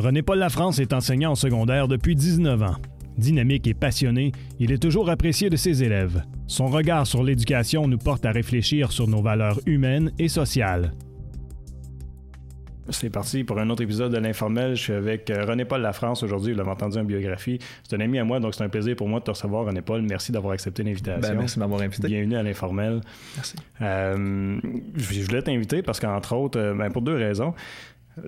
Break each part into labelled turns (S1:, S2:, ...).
S1: René-Paul Lafrance est enseignant en secondaire depuis 19 ans. Dynamique et passionné, il est toujours apprécié de ses élèves. Son regard sur l'éducation nous porte à réfléchir sur nos valeurs humaines et sociales. C'est parti pour un autre épisode de l'Informel. Je suis avec euh, René-Paul Lafrance aujourd'hui. Vous l'avez entendu en biographie. C'est un ami à moi, donc c'est un plaisir pour moi de te recevoir, René-Paul. Merci d'avoir accepté l'invitation.
S2: Ben, merci de m'avoir invité.
S1: Bienvenue à l'Informel.
S2: Merci.
S1: Euh, je voulais t'inviter parce qu'entre autres, euh, ben, pour deux raisons.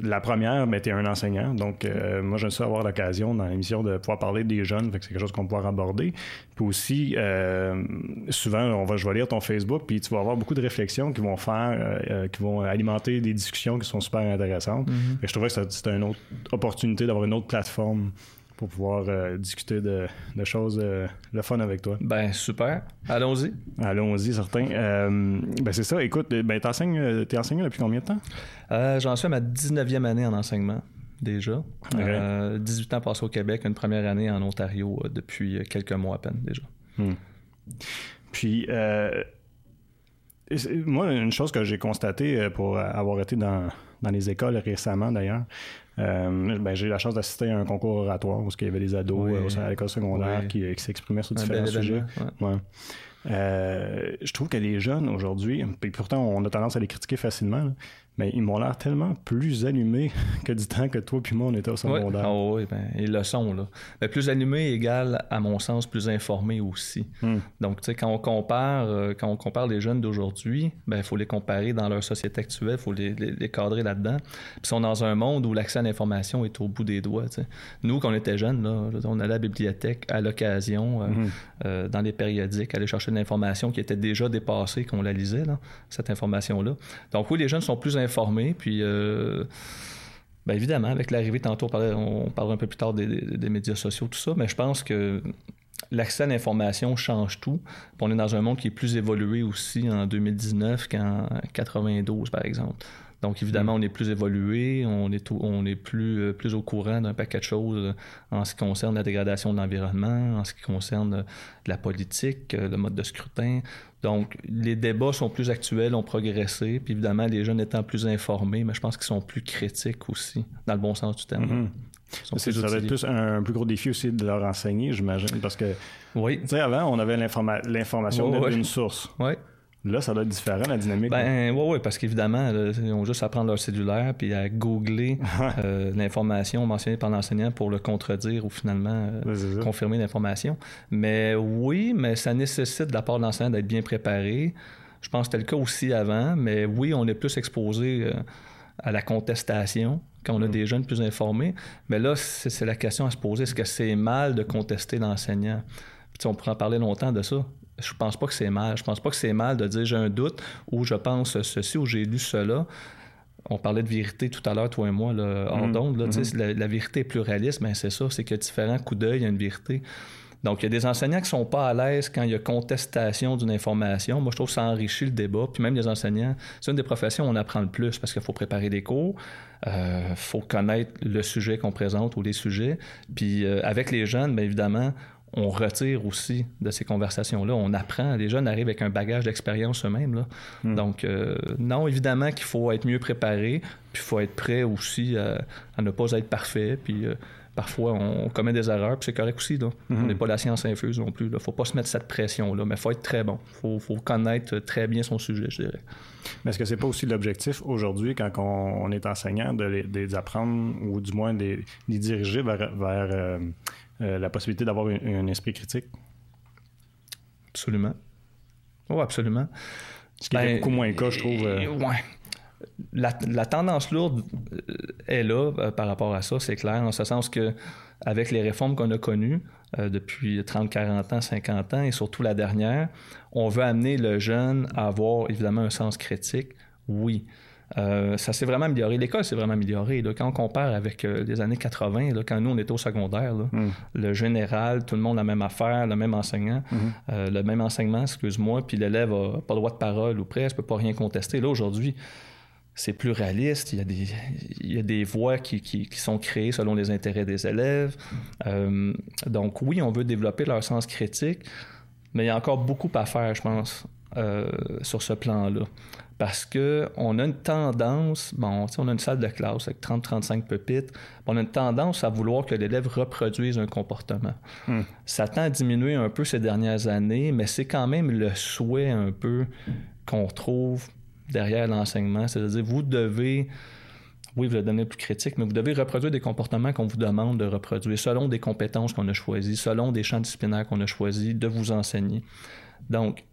S1: La première, ben, tu es un enseignant. Donc, euh, moi, j'aime ça avoir l'occasion dans l'émission de pouvoir parler des jeunes. Fait que c'est quelque chose qu'on pouvoir aborder. Puis aussi, euh, souvent, on va, je vais lire ton Facebook, puis tu vas avoir beaucoup de réflexions qui vont faire, euh, qui vont alimenter des discussions qui sont super intéressantes.
S2: Mm-hmm.
S1: je trouvais que c'était une autre opportunité d'avoir une autre plateforme pour pouvoir euh, discuter de, choses euh, le fun avec toi.
S2: Ben super. Allons-y.
S1: Allons-y, certain. Euh, ben c'est ça. Écoute, ben t'es enseignant depuis combien de temps?
S2: j'en suis à ma 19e année en enseignement déjà. 18 ans passés au Québec, une première année en Ontario depuis quelques mois à peine déjà.
S1: Hmm. Puis moi, une chose que j'ai constatée pour avoir été dans, dans les écoles récemment d'ailleurs, euh, ben, j'ai eu la chance d'assister à un concours oratoire où il y avait des ados euh, à l'école secondaire qui, qui s'exprimaient sur différents sujets. Euh, je trouve que les jeunes aujourd'hui, puis pourtant on a tendance à les critiquer facilement, mais ils m'ont l'air tellement plus allumés que du temps que toi puis moi on était au secondaire.
S2: Ah oui, ben, ils le sont là. Mais plus allumés égale à mon sens plus informés aussi. Hmm. Donc tu sais quand on compare euh, quand on compare les jeunes d'aujourd'hui, ben il faut les comparer dans leur société actuelle, il faut les, les, cadrer là-dedans. Puis ils sont dans un monde où l'accès à l'information est au bout des doigts. Nous quand on était jeunes là, on allait à la bibliothèque à l'occasion, euh, hmm. euh, dans les périodiques, aller chercher de l'information qui était déjà dépassée qu'on la lisait là, cette information là. Donc oui les jeunes sont plus informés. Puis, euh, ben, évidemment, avec l'arrivée, tantôt, on, parlera un peu plus tard des, médias sociaux, tout ça, mais je pense que l'accès à l'information change tout. on est dans un monde qui est plus évolué aussi en 2019 qu'en 92, par exemple. Donc, évidemment, mm. on est plus évolué, on est, on est plus, euh, plus au courant d'un paquet de choses euh, en ce qui concerne la dégradation de l'environnement, en ce qui concerne euh, la politique, le mode de scrutin. Donc, les débats sont plus actuels, ont progressé, puis évidemment, les jeunes étant plus informés, mais je pense qu'ils sont plus critiques aussi, dans le bon sens du terme.
S1: Mm-hmm. Ça va être plus un, plus gros défi aussi de leur enseigner, j'imagine, parce que,
S2: oui.
S1: avant, on avait l'information d'une source.
S2: Oui.
S1: Là, ça doit être différent, la dynamique.
S2: Ben, oui, oui, parce qu'évidemment, ils ont juste à prendre leur cellulaire puis à googler euh, l'information mentionnée par l'enseignant pour le contredire ou finalement euh, confirmer l'information. Mais oui, mais ça nécessite de la part de l'enseignant d'être bien préparé. Je pense que c'était le cas aussi avant, mais oui, on est plus exposé euh, à la contestation quand on a mm. des jeunes plus informés. Mais là, c'est la question à se poser. Est-ce que c'est mal de contester l'enseignant? On pourrait en parler longtemps de ça je pense pas que c'est mal. Je pense pas que c'est mal de dire j'ai un doute ou je pense ceci ou j'ai lu cela. On parlait de vérité tout à l'heure, toi et moi, là, hors mm-hmm. la, la, vérité est pluraliste, mais c'est ça, c'est qu'il y a différents coups d'œil, il y a une vérité. Donc, il y a des enseignants qui sont pas à l'aise quand il y a contestation d'une information. Moi, je trouve que ça enrichit le débat. Puis même les enseignants, c'est une des professions où on apprend le plus parce qu'il faut préparer des cours, il euh, faut connaître le sujet qu'on présente ou les sujets. Puis euh, avec les jeunes, bien évidemment, on retire aussi de ces conversations-là. On apprend. Les jeunes arrivent avec un bagage d'expérience eux-mêmes. Hmm. Donc, euh, non, évidemment qu'il faut être mieux préparé, puis il faut être prêt aussi à, ne pas être parfait. Puis euh, parfois, on commet des erreurs, puis c'est correct aussi. Là. Hmm. On n'est pas la science infuse non plus. Il ne faut pas se mettre cette pression-là, mais il faut être très bon. Il faut, connaître très bien son sujet, je dirais.
S1: Mais est-ce que c'est pas aussi l'objectif aujourd'hui, quand on, est enseignant, de les, apprendre ou du moins de les, diriger vers, euh, euh, la possibilité d'avoir un, esprit critique?
S2: Absolument. Oh, absolument.
S1: Ce qui est ben, beaucoup moins le cas, je trouve.
S2: Euh. Ouais. La, tendance lourde euh, est là par rapport à ça, c'est clair, en ce sens que avec les réformes qu'on a connues depuis 30, 40 ans, 50 ans, et surtout la dernière, on veut amener le jeune à avoir évidemment un sens critique, oui. Euh, ça s'est vraiment amélioré. L'école s'est vraiment améliorée. Quand on compare avec euh, les années 80, quand nous, on était au secondaire, hmm. le général, tout le monde a la même affaire, le même enseignant, hmm. euh, le même enseignement, excuse-moi, puis l'élève n'a pas le droit de parole ou presque, peut pas rien contester. Là, aujourd'hui, c'est plus réaliste. Il y a des, il y a des voies qui, qui, sont créées selon les intérêts des élèves. donc oui, on veut développer leur sens critique, mais il y a encore beaucoup à faire, je pense, sur ce plan-là. Parce qu'on a une tendance, bon, on a une salle de classe avec 30-35 pupitres, on a une tendance à vouloir que l'élève reproduise un comportement. Hmm. Ça tend à diminuer un peu ces dernières années, mais c'est quand même le souhait un peu qu'on trouve derrière l'enseignement. C'est-à-dire, vous devez oui, vous le donnez plus critique, mais vous devez reproduire des comportements qu'on vous demande de reproduire selon des compétences qu'on a choisies, selon des champs disciplinaires qu'on a choisis de vous enseigner. Donc,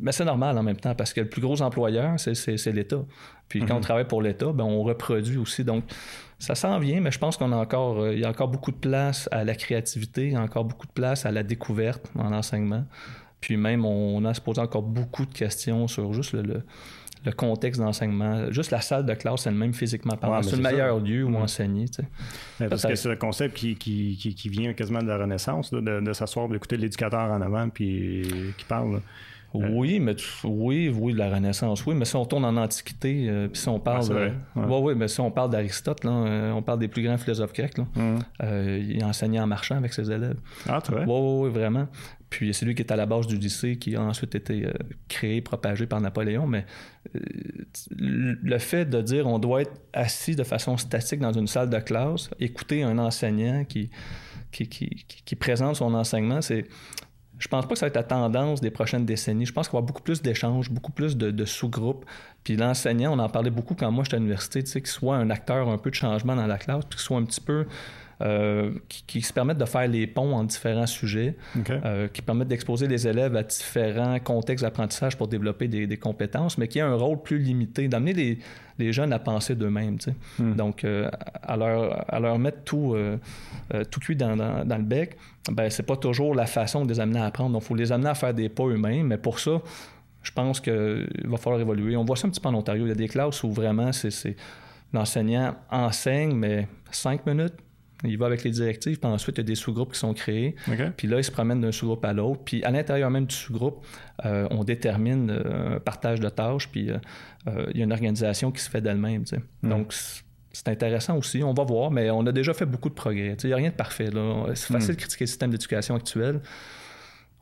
S2: mais c'est normal en même temps parce que le plus gros employeur, c'est l'État. Puis quand on mhm. travaille pour l'État, ben, on reproduit aussi. Donc, ça s'en vient, mais je pense qu'on a encore, euh, il y a encore beaucoup de place à la créativité, il y a encore beaucoup de place à la découverte en enseignement. Puis même, on a se poser encore beaucoup de questions sur juste le le contexte d'enseignement. Juste la salle de classe elle-même, physiquement parlant, c'est le meilleur lieu où enseigner.
S1: parce que c'est le concept qui, qui, qui, vient quasiment de la Renaissance, de, de s'asseoir, d'écouter l'éducateur en avant puis qui parle.
S2: Euh. Oui, mais oui, oui, de la Renaissance, oui, mais si on tourne en Antiquité, euh, puis si on parle, ah, oui, mais si on parle d'Aristote, là, euh, on parle des plus grands philosophes grecs, là, mm. il enseignait en marchant avec ses élèves.
S1: Ah, tu vois?
S2: Oui, oui, vraiment. Puis c'est lui qui est à la base du lycée, qui a ensuite été euh, créé, propagé par Napoléon. Mais euh, le fait de dire on doit être assis de façon statique dans une salle de classe, écouter un enseignant qui, qui, présente son enseignement, c'est. Je pense pas que ça va être la tendance des prochaines décennies. Je pense qu'il va y avoir beaucoup plus d'échanges, beaucoup plus de, sous-groupes. Puis l'enseignant, on en parlait beaucoup quand moi j'étais à l'université, tu sais, qu'il soit un acteur un peu de changement dans la classe, puis qu'il soit un petit peu euh, qui, se permettent de faire les ponts en différents sujets, euh, qui permettent d'exposer les élèves à différents contextes d'apprentissage pour développer des, compétences, mais qui a un rôle plus limité, d'amener les, les, jeunes à penser d'eux-mêmes. Hmm. Donc, euh, à, leur, à leur mettre tout, tout cuit dans, dans, le bec, ben, c'est pas toujours la façon de les amener à apprendre. Donc, il faut les amener à faire des pas eux-mêmes, mais pour ça, je pense qu'il va falloir évoluer. On voit ça un petit peu en Ontario. Il y a des classes où vraiment c'est l'enseignant enseigne, mais cinq minutes, il va avec les directives, puis ensuite, il y a des sous-groupes qui sont créés. Puis là, il se promène d'un sous-groupe à l'autre. Puis à l'intérieur même du sous-groupe, euh, on détermine euh, un partage de tâches, puis euh, il y a une organisation qui se fait d'elle-même. Hmm. Donc, c'est intéressant aussi. On va voir, mais on a déjà fait beaucoup de progrès. Il n'y a rien de parfait. C'est facile hmm. de critiquer le système d'éducation actuel.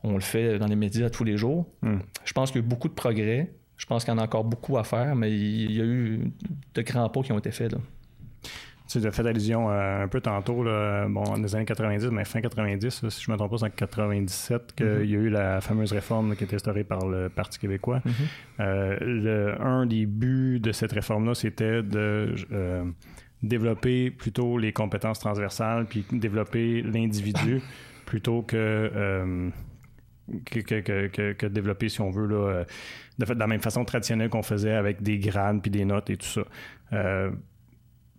S2: On le fait dans les médias tous les jours. Hmm. Je pense qu'il y a eu beaucoup de progrès. Je pense qu'il y en a encore beaucoup à faire, mais il y a eu de grands pas qui ont été faits. Là.
S1: Tu as fait allusion euh, un peu tantôt, là, bon, dans les années 90, mais fin 90, si je ne me trompe pas, c'est en 97 qu'il mm-hmm. y a eu la fameuse réforme qui a été instaurée par le Parti québécois. Mm-hmm. Euh, le, un des buts de cette réforme-là, c'était de euh, développer plutôt les compétences transversales, puis développer l'individu plutôt que, que, que, que, développer, si on veut, là, de, fait, de la même façon traditionnelle qu'on faisait avec des grades puis des notes et tout ça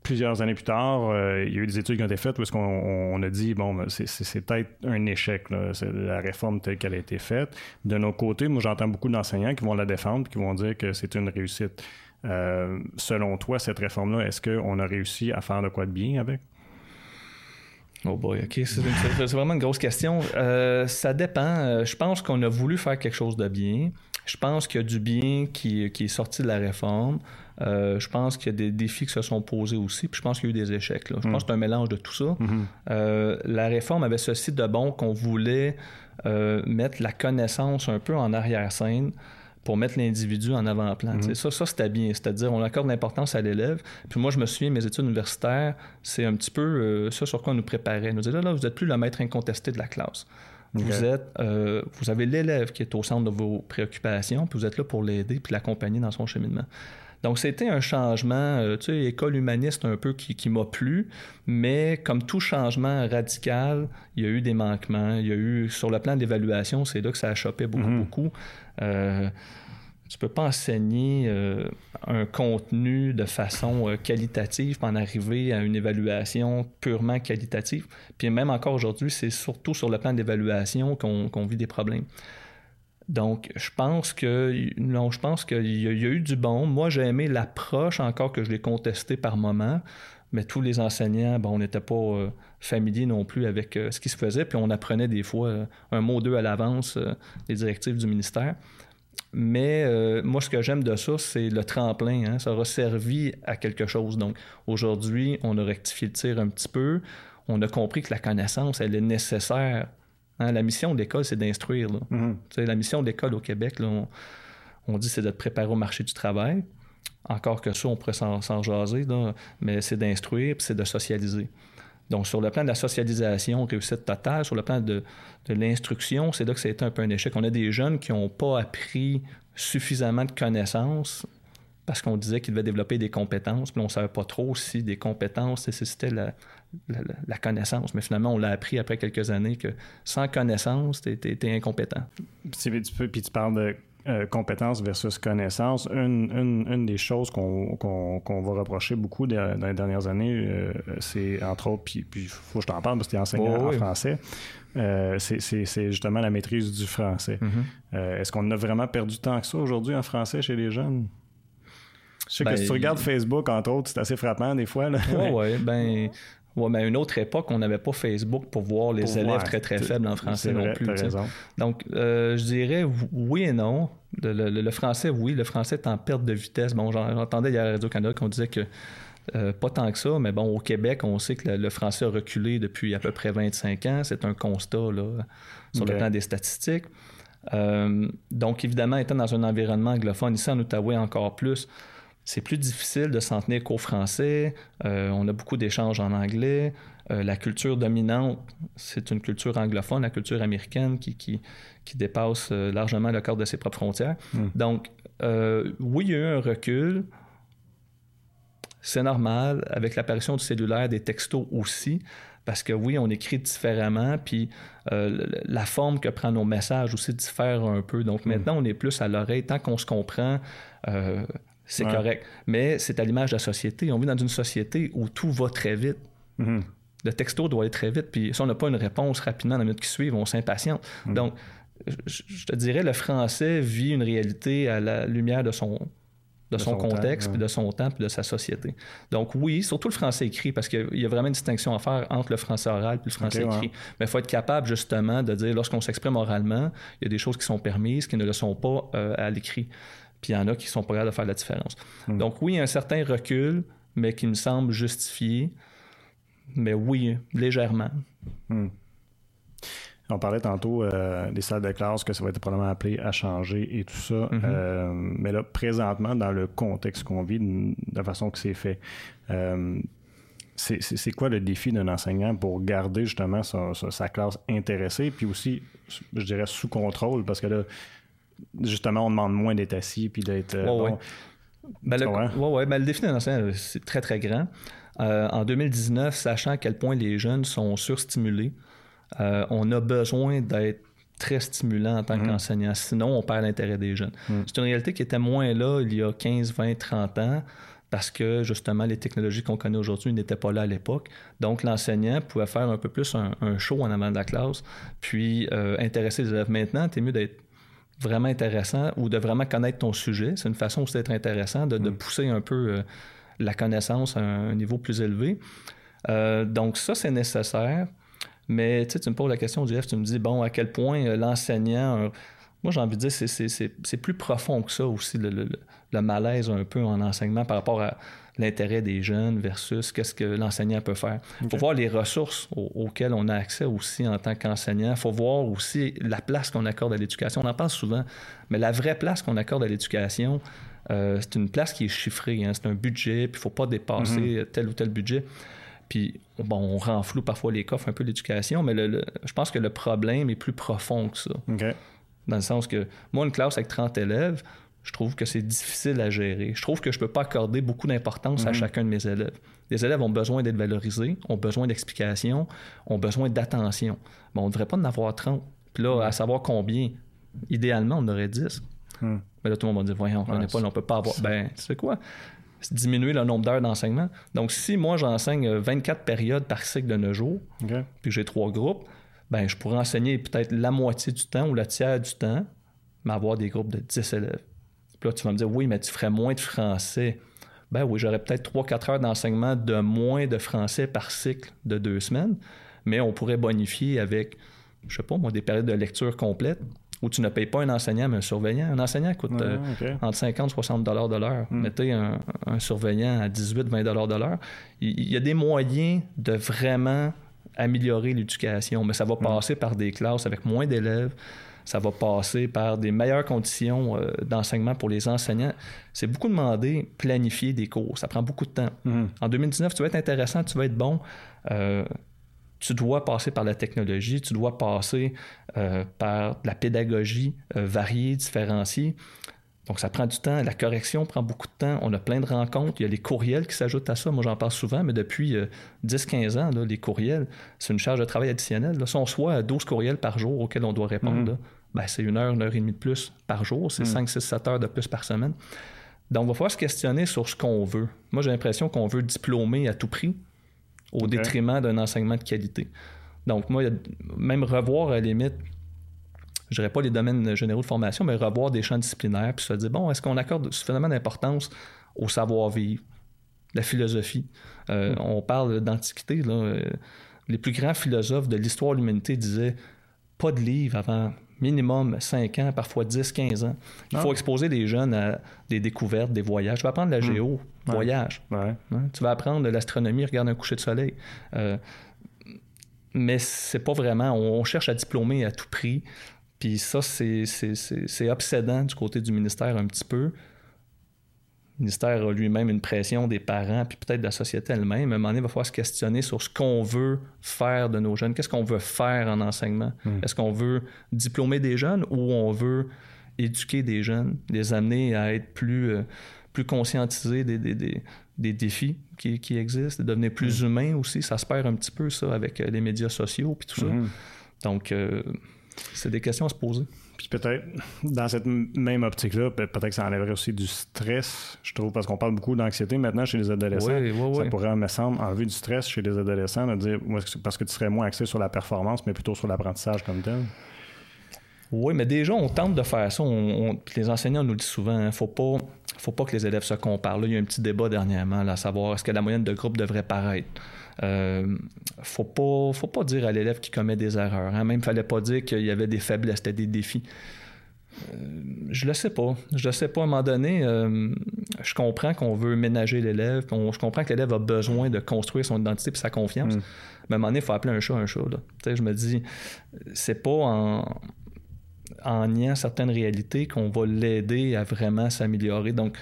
S1: plusieurs années plus tard, euh, il y a eu des études qui ont été faites où qu'on a dit, bon, ben, c'est peut-être un échec, la réforme telle qu'elle a été faite. De nos côtés, moi, j'entends beaucoup d'enseignants qui vont la défendre, qui vont dire que c'est une réussite. Euh, selon toi, cette réforme-là, est-ce qu'on a réussi à faire de quoi de bien avec?
S2: Oh boy, OK. C'est vraiment une grosse question. Euh, ça dépend. Je pense qu'on a voulu faire quelque chose de bien. Je pense qu'il y a du bien qui, est sorti de la réforme. Euh, je pense qu'il y a des défis qui se sont posés aussi, puis je pense qu'il y a eu des échecs. Je pense mm. que c'est un mélange de tout ça. Mm-hmm. Euh, la réforme avait ceci de bon qu'on voulait euh, mettre la connaissance un peu en arrière-scène pour mettre l'individu en avant-plan. Mm-hmm. Ça, ça c'était bien. C'est-à-dire, on accorde l'importance à l'élève. Puis moi, je me souviens, mes études universitaires, c'est un petit peu ça sur quoi on nous préparait. On nous disait, là, là, vous n'êtes plus le maître incontesté de la classe. Vous êtes, euh, vous avez l'élève qui est au centre de vos préoccupations, puis vous êtes là pour l'aider puis l'accompagner dans son cheminement. Donc, c'était un changement, euh, tu sais, école humaniste un peu qui, m'a plu, mais comme tout changement radical, il y a eu des manquements. Il y a eu, sur le plan d'évaluation, c'est là que ça a chopé beaucoup, mm-hmm. beaucoup. Euh, tu peux pas enseigner euh, un contenu de façon euh, qualitative pour en arriver à une évaluation purement qualitative. Puis même encore aujourd'hui, c'est surtout sur le plan d'évaluation qu'on vit des problèmes. Donc, je pense que non, je pense qu'il y, a eu du bon. Moi, j'ai aimé l'approche encore que je l'ai contesté par moment, mais tous les enseignants, bon, on n'était pas euh, familiers non plus avec ce qui se faisait, puis on apprenait des fois un mot ou deux à l'avance les directives du ministère. Mais euh, moi, ce que j'aime de ça, c'est le tremplin. Hein. Ça aura servi à quelque chose. Donc, aujourd'hui, on a rectifié le tir un petit peu. On a compris que la connaissance, elle est nécessaire. Hein. La mission de l'école, c'est d'instruire. Mm-hmm. La mission de l'école au Québec, on dit c'est de te préparer au marché du travail. Encore que ça, on pourrait s'en jaser, mais c'est d'instruire, c'est de socialiser. Donc, sur le plan de la socialisation, réussite totale, sur le plan de, l'instruction, c'est là que ça a été un peu un échec. On a des jeunes qui n'ont pas appris suffisamment de connaissances parce qu'on disait qu'ils devaient développer des compétences, puis on ne savait pas trop si des compétences nécessitaient la, la, connaissance. Mais finalement, on l'a appris après quelques années que sans connaissance, tu étais incompétent.
S1: Puis tu parles de euh, compétences versus connaissance, une, une, des choses qu'on va reprocher beaucoup dans les dernières années, euh, c'est entre autres, puis il faut que je t'en parle parce que tu es enseignant en français, euh, c'est justement la maîtrise du français. Mm-hmm. Est-ce qu'on a vraiment perdu tant que ça aujourd'hui en français chez les jeunes? Je sais que si tu ben, regardes Facebook, entre autres, c'est assez frappant des fois.
S2: Oui, oui. Ben, Ouais, mais à une autre époque, on n'avait pas Facebook pour voir les élèves très très faibles en français non plus. Donc, euh, je dirais oui et non. Le, français, oui, le français est en perte de vitesse. Bon, j'entendais hier à Radio-Canada qu'on disait que euh, pas tant que ça, mais bon, au Québec, on sait que le, français a reculé depuis à peu près 25 ans. C'est un constat là, sur le plan des statistiques. Euh, donc, évidemment, étant dans un environnement anglophone, ici en Outaouais encore plus, c'est plus difficile de s'en tenir qu'au français. Euh, on a beaucoup d'échanges en anglais. Euh, la culture dominante, c'est une culture anglophone, la culture américaine qui, qui, dépasse euh, largement le cadre de ses propres frontières. Hmm. Donc, oui, il y a eu un recul. C'est normal, avec l'apparition du cellulaire, des textos aussi, parce que oui, on écrit différemment, puis la forme que prennent nos messages aussi diffère un peu. Donc hmm. maintenant, on est plus à l'oreille, tant qu'on se comprend c'est correct. Mais c'est à l'image de la société. On vit dans une société où tout va très vite. Mm-hmm. Le texto doit aller très vite. Puis si on n'a pas une réponse rapidement dans les minutes qui suivent, on s'impatiente. Mm. Donc, je te dirais, le français vit une réalité à la lumière de son, de, son, contexte, puis de son temps, puis de sa société. Donc oui, surtout le français écrit, parce qu'il y a vraiment une distinction à faire entre le français oral et le français écrit. Mais il faut être capable justement de dire, lorsqu'on s'exprime oralement, il y a des choses qui sont permises, qui ne le sont pas euh, à l'écrit. Puis il y en a qui sont pas capables de faire la différence. Hmm. Donc oui, il y a un certain recul, mais qui me semble justifié. Mais oui, légèrement. Hmm.
S1: On parlait tantôt euh, des salles de classe, que ça va être probablement appelé à changer et tout ça. Mm-hmm. Euh, mais là, présentement, dans le contexte qu'on vit, de la façon que c'est fait, euh, c'est quoi le défi d'un enseignant pour garder justement sa, classe intéressée, puis aussi, je dirais, sous contrôle, parce que là, justement, on demande moins d'être assis puis d'être. Euh,
S2: ouais, ben, le, ouais, ben, le défi d'un enseignant, c'est très, très grand. Euh, en 2019, sachant à quel point les jeunes sont surstimulés, euh, on a besoin d'être très stimulant en tant mm-hmm. qu'enseignant. Sinon, on perd l'intérêt des jeunes. Mm. C'est une réalité qui était moins là il y a 15, 20, 30 ans parce que justement les technologies qu'on connaît aujourd'hui n'étaient pas là à l'époque. Donc l'enseignant pouvait faire un peu plus un, show en avant de la classe, puis intéresser les élèves. Maintenant, tu es mieux d'être vraiment intéressant ou de vraiment connaître ton sujet. C'est une façon aussi d'être intéressant, de, mm. pousser un peu euh, la connaissance à un niveau plus élevé. Euh, donc ça, c'est nécessaire. Mais tu me poses la question, Jeff, tu me dis, bon, à quel point euh, l'enseignant... moi, j'ai envie de dire, c'est plus profond que ça aussi, le, malaise un peu en enseignement par rapport à l'intérêt des jeunes versus qu'est-ce que l'enseignant peut faire. Il faut voir les ressources auxquelles on a accès aussi en tant qu'enseignant. Il faut voir aussi la place qu'on accorde à l'éducation. On en parle souvent, mais la vraie place qu'on accorde à l'éducation, euh, c'est une place qui est chiffrée. Hein. C'est un budget, puis il ne faut pas dépasser mhm. tel ou tel budget. Puis, bon, on renfloue parfois les coffres un peu l'éducation, mais je pense que le problème est plus profond que ça. Dans le sens que, moi, une classe avec 30 élèves, je trouve que c'est difficile à gérer. Je trouve que je ne peux pas accorder beaucoup d'importance à mhm. chacun de mes élèves. Les élèves ont besoin d'être valorisés, ont besoin d'explications, ont besoin d'attention. Mais on ne devrait pas en avoir 30. Puis là, à savoir combien, idéalement, on aurait 10. Hmm. Mais là, tout le monde va dire Voyons, on pas, on peut pas avoir. Ben, tu sais quoi? Diminuer le nombre d'heures d'enseignement. Donc, si moi, j'enseigne 24 périodes par cycle de 9 jours, puis j'ai trois groupes, ben, je pourrais enseigner peut-être la moitié du temps ou la tiers du temps, mais avoir des groupes de 10 élèves. Puis là, tu vas me dire, oui, mais tu ferais moins de français. Ben oui, j'aurais peut-être 3-4 heures d'enseignement de moins de français par cycle de deux semaines, mais on pourrait bonifier avec, je sais pas moi, des périodes de lecture complètes où tu ne payes pas un enseignant, mais un surveillant. Un enseignant coûte euh, entre 50 et 60 dollars de l'heure. Hmm. Mettez un, surveillant à 18-20 dollars de l'heure. Il, y a des moyens de vraiment améliorer l'éducation, mais ça va hmm. passer par des classes avec moins d'élèves ça va passer par des meilleures conditions euh, d'enseignement pour les enseignants. C'est beaucoup demandé planifier des cours. Ça prend beaucoup de temps. Mm-hmm. En 2019, tu vas être intéressant, tu vas être bon. Euh, tu dois passer par la technologie, tu dois passer euh, par la pédagogie variée, différenciée. Donc, ça prend du temps. La correction prend beaucoup de temps. On a plein de rencontres. Il y a les courriels qui s'ajoutent à ça. Moi, j'en parle souvent, mais depuis 10-15 ans, les courriels, c'est une charge de travail additionnelle. Là. Si on reçoit 12 courriels par jour auxquels on doit répondre, mm-hmm. Ben, c'est une heure, une heure et demie de plus par jour. C'est 5, 6, 7 heures de plus par semaine. Donc, il va falloir se questionner sur ce qu'on veut. Moi, j'ai l'impression qu'on veut diplômer à tout prix au détriment d'un enseignement de qualité. Donc, moi, même revoir à la limite je dirais pas les domaines généraux de formation, mais revoir des champs disciplinaires, puis se dire, bon, est-ce qu'on accorde suffisamment d'importance au savoir-vivre, la philosophie? Euh, hmm. On parle d'antiquité, euh, les plus grands philosophes de l'histoire de l'humanité disaient, pas de livre avant minimum 5 ans, parfois 10, 15 ans. Il faut ah. exposer les jeunes à des découvertes, des voyages. Tu vas apprendre la hmm. géo, voyage. Hein? Tu vas apprendre l'astronomie, regarde un coucher de soleil. Euh, mais c'est pas vraiment. On cherche à diplômer à tout prix. Puis ça, c'est obsédant du côté du ministère un petit peu. Ministère a lui-même une pression des parents, puis peut-être de la société elle-même. À un moment donné, il va falloir se questionner sur ce qu'on veut faire de nos jeunes. Qu'est-ce qu'on veut faire en enseignement? Hmm. Est-ce qu'on veut diplômer des jeunes ou on veut éduquer des jeunes, les amener à être plus, euh, plus conscientisés des, des, des, des défis qui, qui, existent, de devenir plus hmm. humains aussi? Ça se perd un petit peu, ça, avec euh, les médias sociaux, puis tout ça. Hmm. Donc... Euh, c'est des questions à se poser.
S1: Puis peut-être, dans cette même optique-là, peut-être que ça enlèverait aussi du stress, je trouve, parce qu'on parle beaucoup d'anxiété maintenant chez les adolescents. Oui, oui, ça pourrait, me semble, enlever du stress chez les adolescents, de dire, parce que tu serais moins axé sur la performance, mais plutôt sur l'apprentissage comme tel.
S2: Oui, mais déjà, on tente de faire ça. les enseignants nous le disent souvent, il hein, ne faut pas, faut pas que les élèves se comparent. Là, il y a un petit débat dernièrement, là, à savoir est-ce que la moyenne de groupe devrait paraître? Euh, faut pas, faut pas dire à l'élève qui commet des erreurs. Hein. Même, fallait pas dire qu'il y avait des faiblesses, c'était des défis. Euh, je le sais pas. Je le sais pas. À un moment donné, euh, je comprends qu'on veut ménager l'élève. Je comprends que l'élève a besoin de construire son identité et sa confiance. Mm. Mais à un moment donné, il faut appeler un chat un chat. Je me dis, c'est pas en, en niant certaines réalités qu'on va l'aider à vraiment s'améliorer. Donc,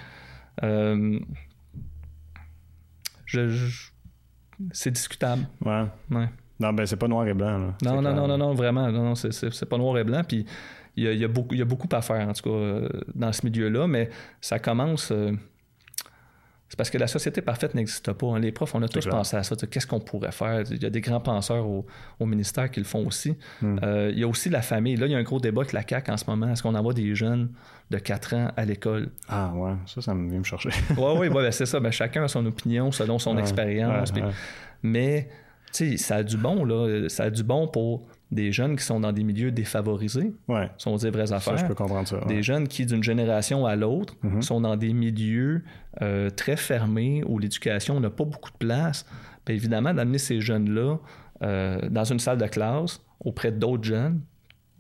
S2: euh, je, c'est discutable.
S1: Ouais. Non, ben c'est pas noir et blanc.
S2: Non, non, non, non, non, vraiment. Non, c'est pas noir et blanc. Puis il y a, beaucoup, il y a beaucoup à faire, en tout cas, euh, dans ce milieu-là, mais ça commence. Euh, c'est parce que la société parfaite n'existe pas. Hein. Les profs, on a tous pensé à ça. Qu'est-ce qu'on pourrait faire? Il y a des grands penseurs au, ministère qui le font aussi. Hmm. Euh, il y a aussi la famille. Là, il y a un gros débat avec la CAQ en ce moment. Est-ce qu'on envoie des jeunes de 4 ans à l'école?
S1: Ah ouais, ça, ça vient me chercher.
S2: oui, oui, ouais, ben, c'est ça. Ben, chacun a son opinion selon son expérience. Mais, tu sais, ça a du bon, là. Ça a du bon pour des jeunes qui sont dans des milieux défavorisés,
S1: ouais.
S2: sont des vraies affaires.
S1: Ça, je peux comprendre ça.
S2: Des jeunes qui, d'une génération à l'autre, mm-hmm. sont dans des milieux euh, très fermés où l'éducation n'a pas beaucoup de place. Bien évidemment, d'amener ces jeunes-là euh, dans une salle de classe auprès d'autres jeunes,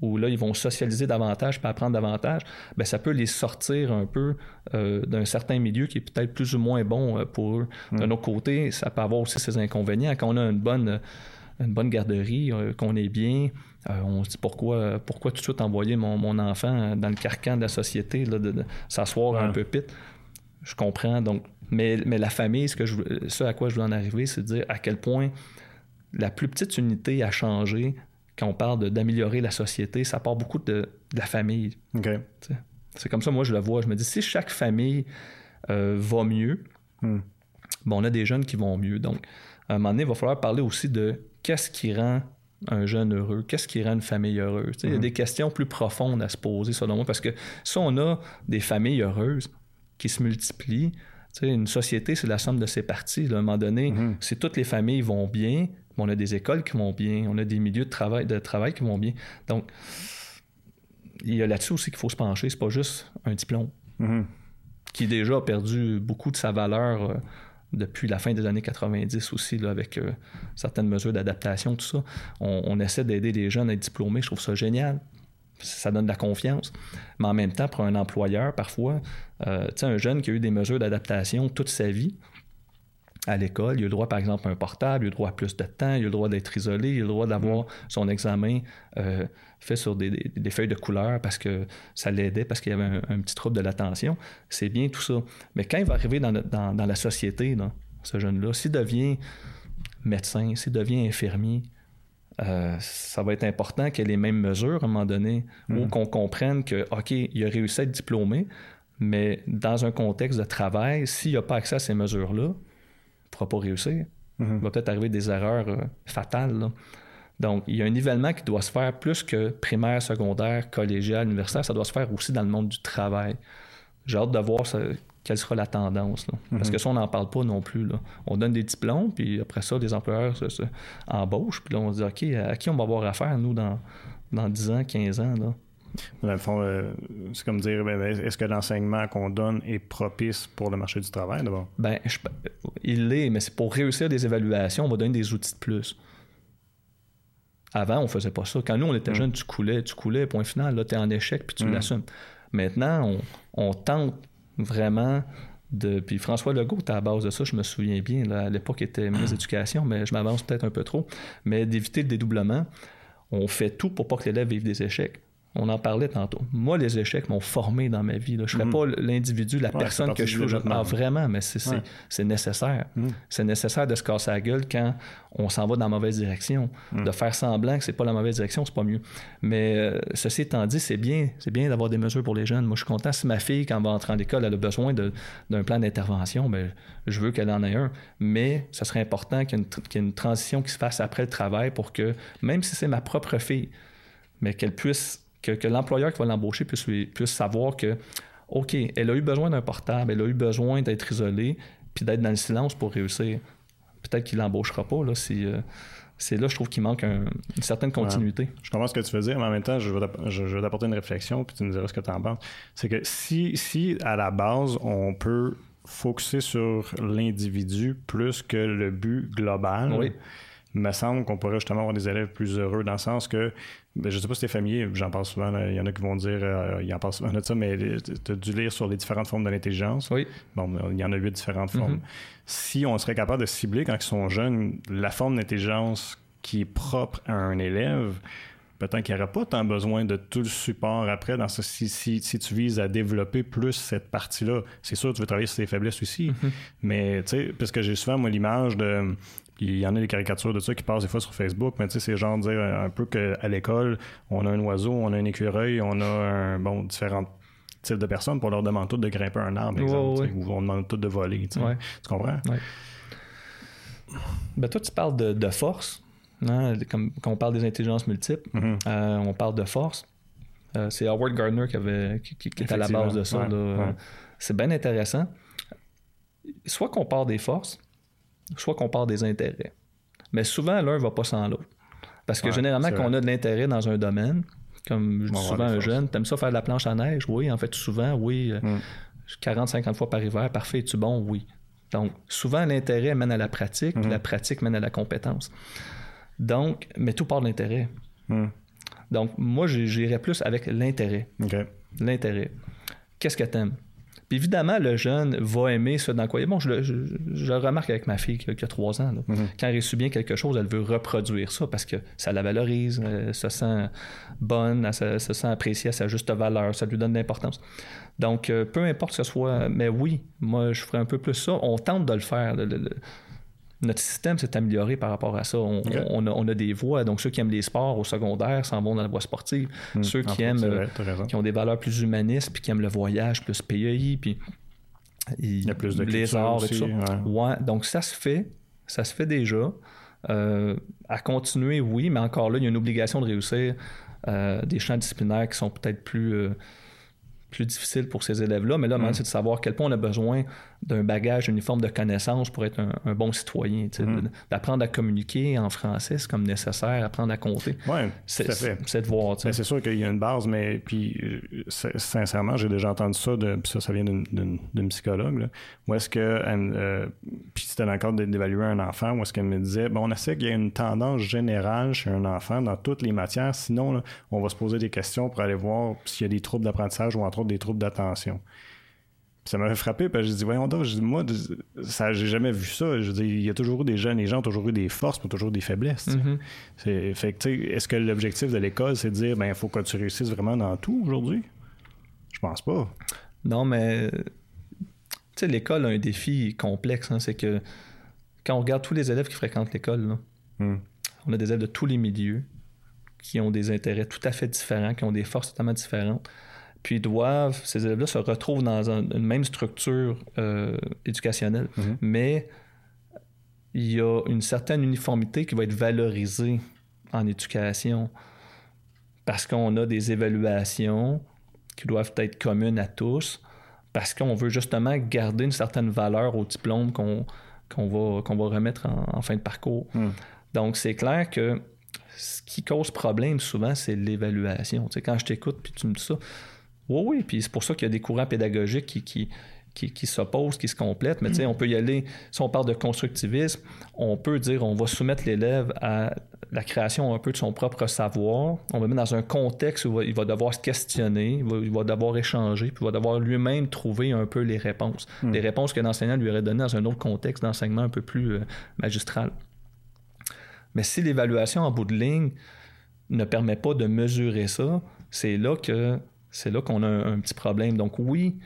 S2: où là, ils vont socialiser davantage, puis apprendre davantage, bien, ça peut les sortir un peu euh, d'un certain milieu qui est peut-être plus ou moins bon pour eux. Mm. D'un autre côté, ça peut avoir aussi ses inconvénients. Quand on a une bonne une bonne garderie, euh, qu'on est bien. Euh, on se dit pourquoi, pourquoi tout de suite envoyer mon, enfant dans le carcan de la société, de, s'asseoir un peu pite. Je comprends. Donc, mais, mais la famille, ce, que je, ce à quoi je veux en arriver, c'est de dire à quel point la plus petite unité a changé quand on parle d'améliorer la société. Ça part beaucoup de, la famille. C'est comme ça, moi, je le vois. Je me dis, si chaque famille euh, va mieux, hmm. bon, on a des jeunes qui vont mieux. Donc, à un moment donné, il va falloir parler aussi de qu'est-ce qui rend un jeune heureux? Qu'est-ce qui rend une famille heureuse? Il y a mhm. des questions plus profondes à se poser, selon moi, parce que si on a des familles heureuses qui se multiplient, une société, c'est la somme de ses parties. à un moment donné, mhm. si toutes les familles vont bien, on a des écoles qui vont bien, on a des milieux de travail, de travail qui vont bien. Donc, il y a là-dessus aussi qu'il faut se pencher. C'est pas juste un diplôme mhm. qui déjà a perdu beaucoup de sa valeur. Euh, depuis la fin des années 90 aussi, avec euh, certaines mesures d'adaptation, tout ça. On, essaie d'aider les jeunes à être diplômés. Je trouve ça génial. Ça donne de la confiance. Mais en même temps, pour un employeur, parfois, euh, tu sais, un jeune qui a eu des mesures d'adaptation toute sa vie, à l'école. Il a le droit, par exemple, à un portable, il a le droit à plus de temps, il a le droit d'être isolé, il a le droit d'avoir son examen euh, fait sur des, feuilles de couleur parce que ça l'aidait, parce qu'il y avait un, petit trouble de l'attention. C'est bien tout ça. Mais quand il va arriver dans, la société, ce jeune-là, s'il devient médecin, s'il devient infirmier, euh, ça va être important qu'il y ait les mêmes mesures à un moment donné, ou mm. qu'on comprenne que, OK, il a réussi à être diplômé, mais dans un contexte de travail, s'il n'a pas accès à ces mesures-là, il ne pourra pas réussir. Mm-hmm. Il va peut-être arriver des erreurs euh, fatales. Donc, il y a un nivellement qui doit se faire plus que primaire, secondaire, collégial, universitaire. Ça doit se faire aussi dans le monde du travail. J'ai hâte de voir quelle sera la tendance. Parce mm-hmm. que ça, on n'en parle pas non plus. On donne des diplômes, puis après ça, les employeurs se, embauchent. Puis là, on se dit, OK, à qui on va avoir affaire, nous, dans, dans 10 ans, 15 ans? Là?
S1: Dans le fond, euh, c'est comme dire, ben, est-ce que l'enseignement qu'on donne est propice pour le marché du travail d'abord?
S2: Ben, il l'est, mais c'est pour réussir des évaluations, on va donner des outils de plus. Avant, on faisait pas ça. Quand nous, on était mm. jeunes, tu coulais, tu coulais, point final, là, tu es en échec, puis tu mm. l'assumes. Maintenant, on, tente vraiment de. Puis François Legault à la base de ça, je me souviens bien. à l'époque, il était ministre d'éducation, mais je m'avance peut-être un peu trop. Mais d'éviter le dédoublement, on fait tout pour pas que l'élève vive des échecs. On en parlait tantôt. Moi, les échecs m'ont formé dans ma vie. Je ne serais mhm. pas l'individu, la personne que je suis Ah, vraiment, mais c'est nécessaire. Mhm. C'est nécessaire de se casser la gueule quand on s'en va dans la mauvaise direction. Mhm. De faire semblant que c'est pas la mauvaise direction, c'est pas mieux. Mais euh, ceci étant dit, c'est bien, c'est bien d'avoir des mesures pour les jeunes. Moi, je suis content si ma fille, quand elle va entrer en école, elle a besoin d'un plan d'intervention, ben, je veux qu'elle en ait un. Mais ce serait important qu'il y, ait une transition qui se fasse après le travail pour que, même si c'est ma propre fille, mais qu'elle puisse que, l'employeur qui va l'embaucher puisse, puisse savoir que, OK, elle a eu besoin d'un portable, elle a eu besoin d'être isolée, puis d'être dans le silence pour réussir. Peut-être qu'il l'embauchera pas, là, si... Euh, c'est là, je trouve qu'il manque une certaine continuité.
S1: Je comprends ce que tu veux dire, mais en même temps, je vais t'apporter une réflexion, puis tu me diras ce que tu en penses. C'est que si, si, à la base, on peut focuser sur l'individu plus que le but global, oui. il me semble qu'on pourrait justement avoir des élèves plus heureux dans le sens que ben, je sais pas si t'es familier, j'en parle souvent, il y en a qui vont dire, euh, il en parle souvent de ça, mais tu as dû lire sur les différentes formes de l'intelligence.
S2: Oui.
S1: Bon, il y en a huit différentes formes. Mm-hmm. Si on serait capable de cibler quand ils sont jeunes la forme d'intelligence qui est propre à un élève, peut-être qu'il n'y aurait pas tant besoin de tout le support après dans ce, si, si, si, tu vises à développer plus cette partie-là. C'est sûr, tu veux travailler sur tes faiblesses aussi, mm-hmm. mais tu sais, parce que j'ai souvent, moi, l'image de il y en a des caricatures de ça qui passent des fois sur Facebook, mais tu sais, c'est genre dire un peu qu'à l'école, on a un oiseau, on a un écureuil, on a un, bon, différents types de personnes pour leur demander toutes de grimper un arbre, exemple, ou on demande toutes de voler. Tu comprends?
S2: Ben, toi, tu parles de, force. Hein? Comme, quand on parle des intelligences multiples, mm-hmm. euh, on parle de force. Euh, c'est Howard Gardner qui, avait, qui, est à la base de ça. C'est bien intéressant. Soit qu'on parle des forces, soit qu'on part des intérêts. Mais souvent, l'un ne va pas sans l'autre. Parce que généralement, quand on a de l'intérêt dans un domaine, comme je dis souvent un jeune, t'aimes ça faire de la planche à neige? Oui, en fait, souvent, oui. 40-50 mm. fois par hiver, parfait, es-tu bon? Oui. Donc, souvent, l'intérêt mène à la pratique, mm. la pratique mène à la compétence. Donc, mais tout part de l'intérêt. Mm. Donc, moi, j'irais plus avec l'intérêt. L'intérêt. Qu'est-ce que t'aimes? Puis évidemment, le jeune va aimer ce dans quoi. Bon, je, le remarque avec ma fille qui, a trois ans. Mm-hmm. Quand elle reçoit bien quelque chose, elle veut reproduire ça parce que ça la valorise, elle se sent bonne, elle se, sent appréciée à sa juste valeur, ça lui donne de l'importance. Donc, euh, peu importe que ce soit, mais oui, moi, je ferais un peu plus ça. On tente de le faire notre système s'est amélioré par rapport à ça. On, a, des voies. Donc, ceux qui aiment les sports au secondaire s'en vont dans la voie sportive. Hmm. Ceux qui aiment, euh, qui ont des valeurs plus humanistes, puis qui aiment le voyage, plus PEI, puis
S1: il y a plus de les arts aussi, et tout
S2: ça. Ouais. donc, ça se fait. Ça se fait déjà. Euh, à continuer, oui, mais encore là, il y a une obligation de réussir euh, des champs disciplinaires qui sont peut-être plus plus difficile pour ces élèves-là. Mais là, mm. c'est de savoir à quel point on a besoin d'un bagage, une forme de connaissances pour être un, bon citoyen. Mm. D'apprendre à communiquer en français, c'est comme nécessaire. Apprendre à compter.
S1: Oui, c'est
S2: de voir.
S1: Ben, c'est sûr qu'il y a une base, mais puis euh, sincèrement, j'ai déjà entendu ça, de, puis ça, ça vient d'une psychologue. Là, où est-ce que, euh, puis c'était dans le cadre d'évaluer un enfant, où est-ce qu'elle me disait, bon, on sait qu'il y a une tendance générale chez un enfant dans toutes les matières, sinon, on va se poser des questions pour aller voir s'il y a des troubles d'apprentissage ou entre des troubles d'attention. Ça m'avait frappé, parce que j'ai dit, voyons donc, moi, ça, j'ai jamais vu ça. Je dis, il y a toujours eu des jeunes, les gens ont toujours eu des forces, mais toujours des faiblesses. Mm-hmm. fait que, est-ce que l'objectif de l'école, c'est de dire, ben, il faut que tu réussisses vraiment dans tout aujourd'hui? Je pense pas.
S2: Non, mais, tu sais, l'école a un défi complexe, hein, c'est que quand on regarde tous les élèves qui fréquentent l'école, mm. on a des élèves de tous les milieux qui ont des intérêts tout à fait différents, qui ont des forces totalement différentes puis doivent, ces élèves-là se retrouvent dans une même structure euh, éducationnelle, mhm. mais il y a une certaine uniformité qui va être valorisée en éducation parce qu'on a des évaluations qui doivent être communes à tous, parce qu'on veut justement garder une certaine valeur au diplôme qu'on va, qu'on va remettre en, fin de parcours. Mhm. Donc, c'est clair que ce qui cause problème souvent, c'est l'évaluation. Tu sais, quand je t'écoute puis tu me dis ça, oui, oui, puis c'est pour ça qu'il y a des courants pédagogiques qui, qui, qui, s'opposent, qui se complètent. Mais tu sais, on peut y aller, si on parle de constructivisme, on peut dire on va soumettre l'élève à la création un peu de son propre savoir. On va mettre dans un contexte où il va devoir se questionner, il va, devoir échanger, puis il va devoir lui-même trouver un peu les réponses. Hmm. Les réponses que l'enseignant lui aurait données dans un autre contexte d'enseignement un peu plus euh, magistral. Mais si l'évaluation en bout de ligne ne permet pas de mesurer ça, c'est là que c'est là qu'on a un, petit problème. Donc oui,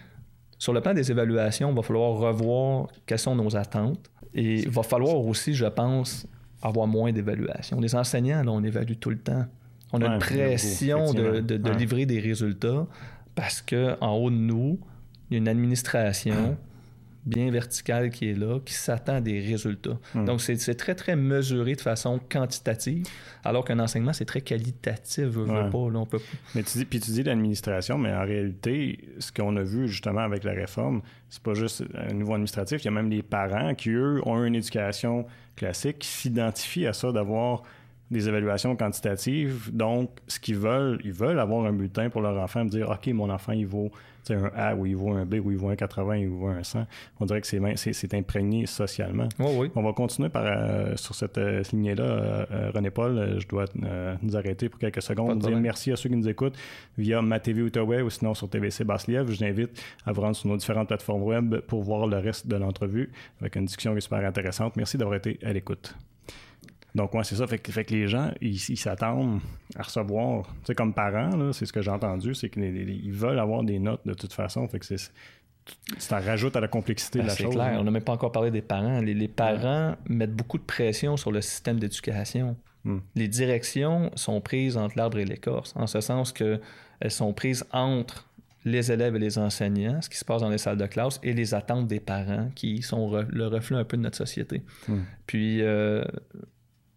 S2: sur le plan des évaluations, il va falloir revoir quelles sont nos attentes. Et il va falloir aussi, je pense, avoir moins d'évaluations. Les enseignants, là, on évalue tout le temps. On a une pression de, livrer des résultats parce qu'en haut de nous, il y a une administration bien verticale qui est là, qui s'attend à des résultats. Hmm. Donc, c'est très, très mesuré de façon quantitative, alors qu'un enseignement, c'est très qualitatif, pas, on peut...
S1: Mais tu dis, puis tu dis l'administration, mais en réalité, ce qu'on a vu justement avec la réforme, c'est pas juste un niveau administratif, il y a même les parents qui, eux, ont une éducation classique, qui s'identifient à ça d'avoir des évaluations quantitatives. Donc, ce qu'ils veulent, ils veulent avoir un bulletin pour leur enfant, me dire, OK, mon enfant, il vaut un A ou il vaut un B ou il vaut un 80 ou il vaut un 100. On dirait que c'est imprégné socialement. On va continuer par, euh, sur cette euh, lignée-là. Euh, René-Paul, je dois nous arrêter pour quelques secondes. Dire merci à ceux qui nous écoutent via ma TV Outaouais ou sinon sur TVC Basse-Lièvre. Je vous invite à vous rendre sur nos différentes plateformes web pour voir le reste de l'entrevue avec une discussion super intéressante. Merci d'avoir été à l'écoute. Donc, ouais, c'est ça. Fait que, fait que, les gens, ils s'attendent à recevoir, tu sais, comme parents, c'est ce que j'ai entendu, c'est qu'ils veulent avoir des notes de toute façon. Fait que c'est. Ça rajoute à la complexité de ben, la chose.
S2: C'est clair. On n'a même pas encore parlé des parents. Les, parents mettent beaucoup de pression sur le système d'éducation. Hmm. Les directions sont prises entre l'arbre et l'écorce, en ce sens qu'elles sont prises entre les élèves et les enseignants, ce qui se passe dans les salles de classe, et les attentes des parents, qui sont le reflet un peu de notre société. Hmm. Puis, euh,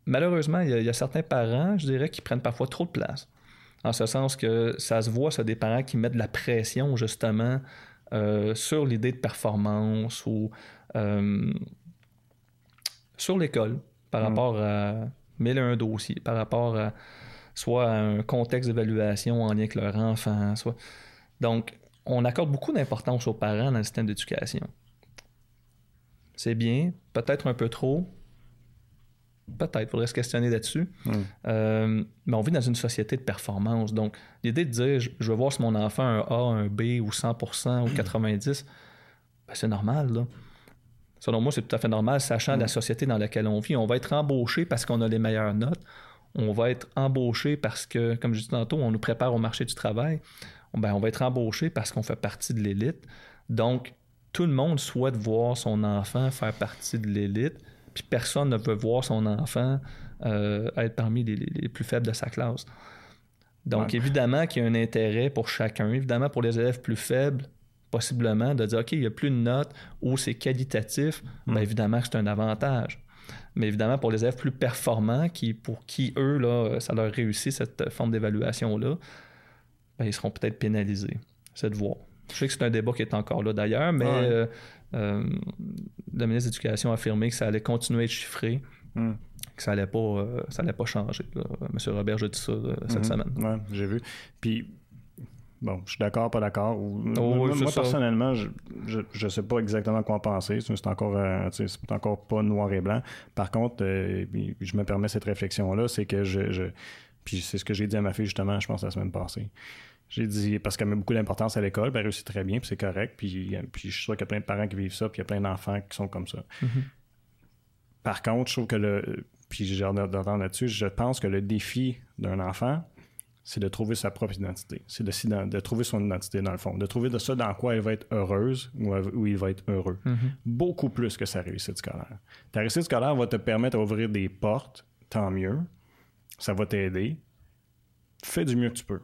S2: malheureusement, il y, a, certains parents, je dirais, qui prennent parfois trop de place. En ce sens que ça se voit, c'est des parents qui mettent de la pression, justement, euh, sur l'idée de performance ou euh, sur l'école par mm. rapport à mille un dossier, par rapport à soit à un contexte d'évaluation en lien avec leur enfant, soit. Donc, on accorde beaucoup d'importance aux parents dans le système d'éducation. C'est bien, peut-être un peu trop, Peut-être, il faudrait se questionner là-dessus. Euh, mais on vit dans une société de performance. Donc, l'idée de dire je, veux voir si mon enfant a un A, un B ou 100% ou 90, ben, c'est normal. Là. Selon moi, c'est tout à fait normal, sachant la société dans laquelle on vit. On va être embauché parce qu'on a les meilleures notes. On va être embauché parce que, comme je disais tantôt, on nous prépare au marché du travail. Ben, on va être embauché parce qu'on fait partie de l'élite. Donc, tout le monde souhaite voir son enfant faire partie de l'élite puis personne ne veut voir son enfant euh, être parmi les, plus faibles de sa classe. Donc, évidemment qu'il y a un intérêt pour chacun. Évidemment, pour les élèves plus faibles, possiblement, de dire, OK, il n'y a plus de notes ou c'est qualitatif, bien hmm. évidemment que c'est un avantage. Mais évidemment, pour les élèves plus performants, qui, pour qui, eux, là, ça leur réussit, cette forme d'évaluation-là, ben, ils seront peut-être pénalisés. C'est de voir. Je sais que c'est un débat qui est encore là d'ailleurs, mais euh, euh, le ministre de l'Éducation a affirmé que ça allait continuer à être chiffré. Hmm. que ça allait pas euh, ça allait pas changer. Monsieur Robert, j'ai dit ça cette hmm. semaine.
S1: Oui, j'ai vu. Puis bon, je suis d'accord, pas d'accord. Oh, moi, personnellement, je, je, sais pas exactement quoi penser. C'est encore c'est encore pas noir et blanc. Par contre, je me permets cette réflexion là, c'est que je, je puis c'est ce que j'ai dit à ma fille justement, je pense la semaine passée J'ai dit, parce qu'elle met beaucoup d'importance à l'école, ben, elle réussit très bien, puis c'est correct. Puis, puis je suis sûr qu'il y a plein de parents qui vivent ça, puis il y a plein d'enfants qui sont comme ça.
S2: Mm-hmm.
S1: Par contre, je trouve que le. Puis j'ai d'entendre là-dessus, je pense que le défi d'un enfant, c'est de trouver sa propre identité. C'est de, de, trouver son identité, dans le fond. De trouver de ça dans quoi elle va être heureuse ou où il va être heureux.
S2: Mm-hmm.
S1: Beaucoup plus que sa réussite scolaire. Ta réussite scolaire va te permettre d'ouvrir des portes, tant mieux. Ça va t'aider. Fais du mieux que tu peux.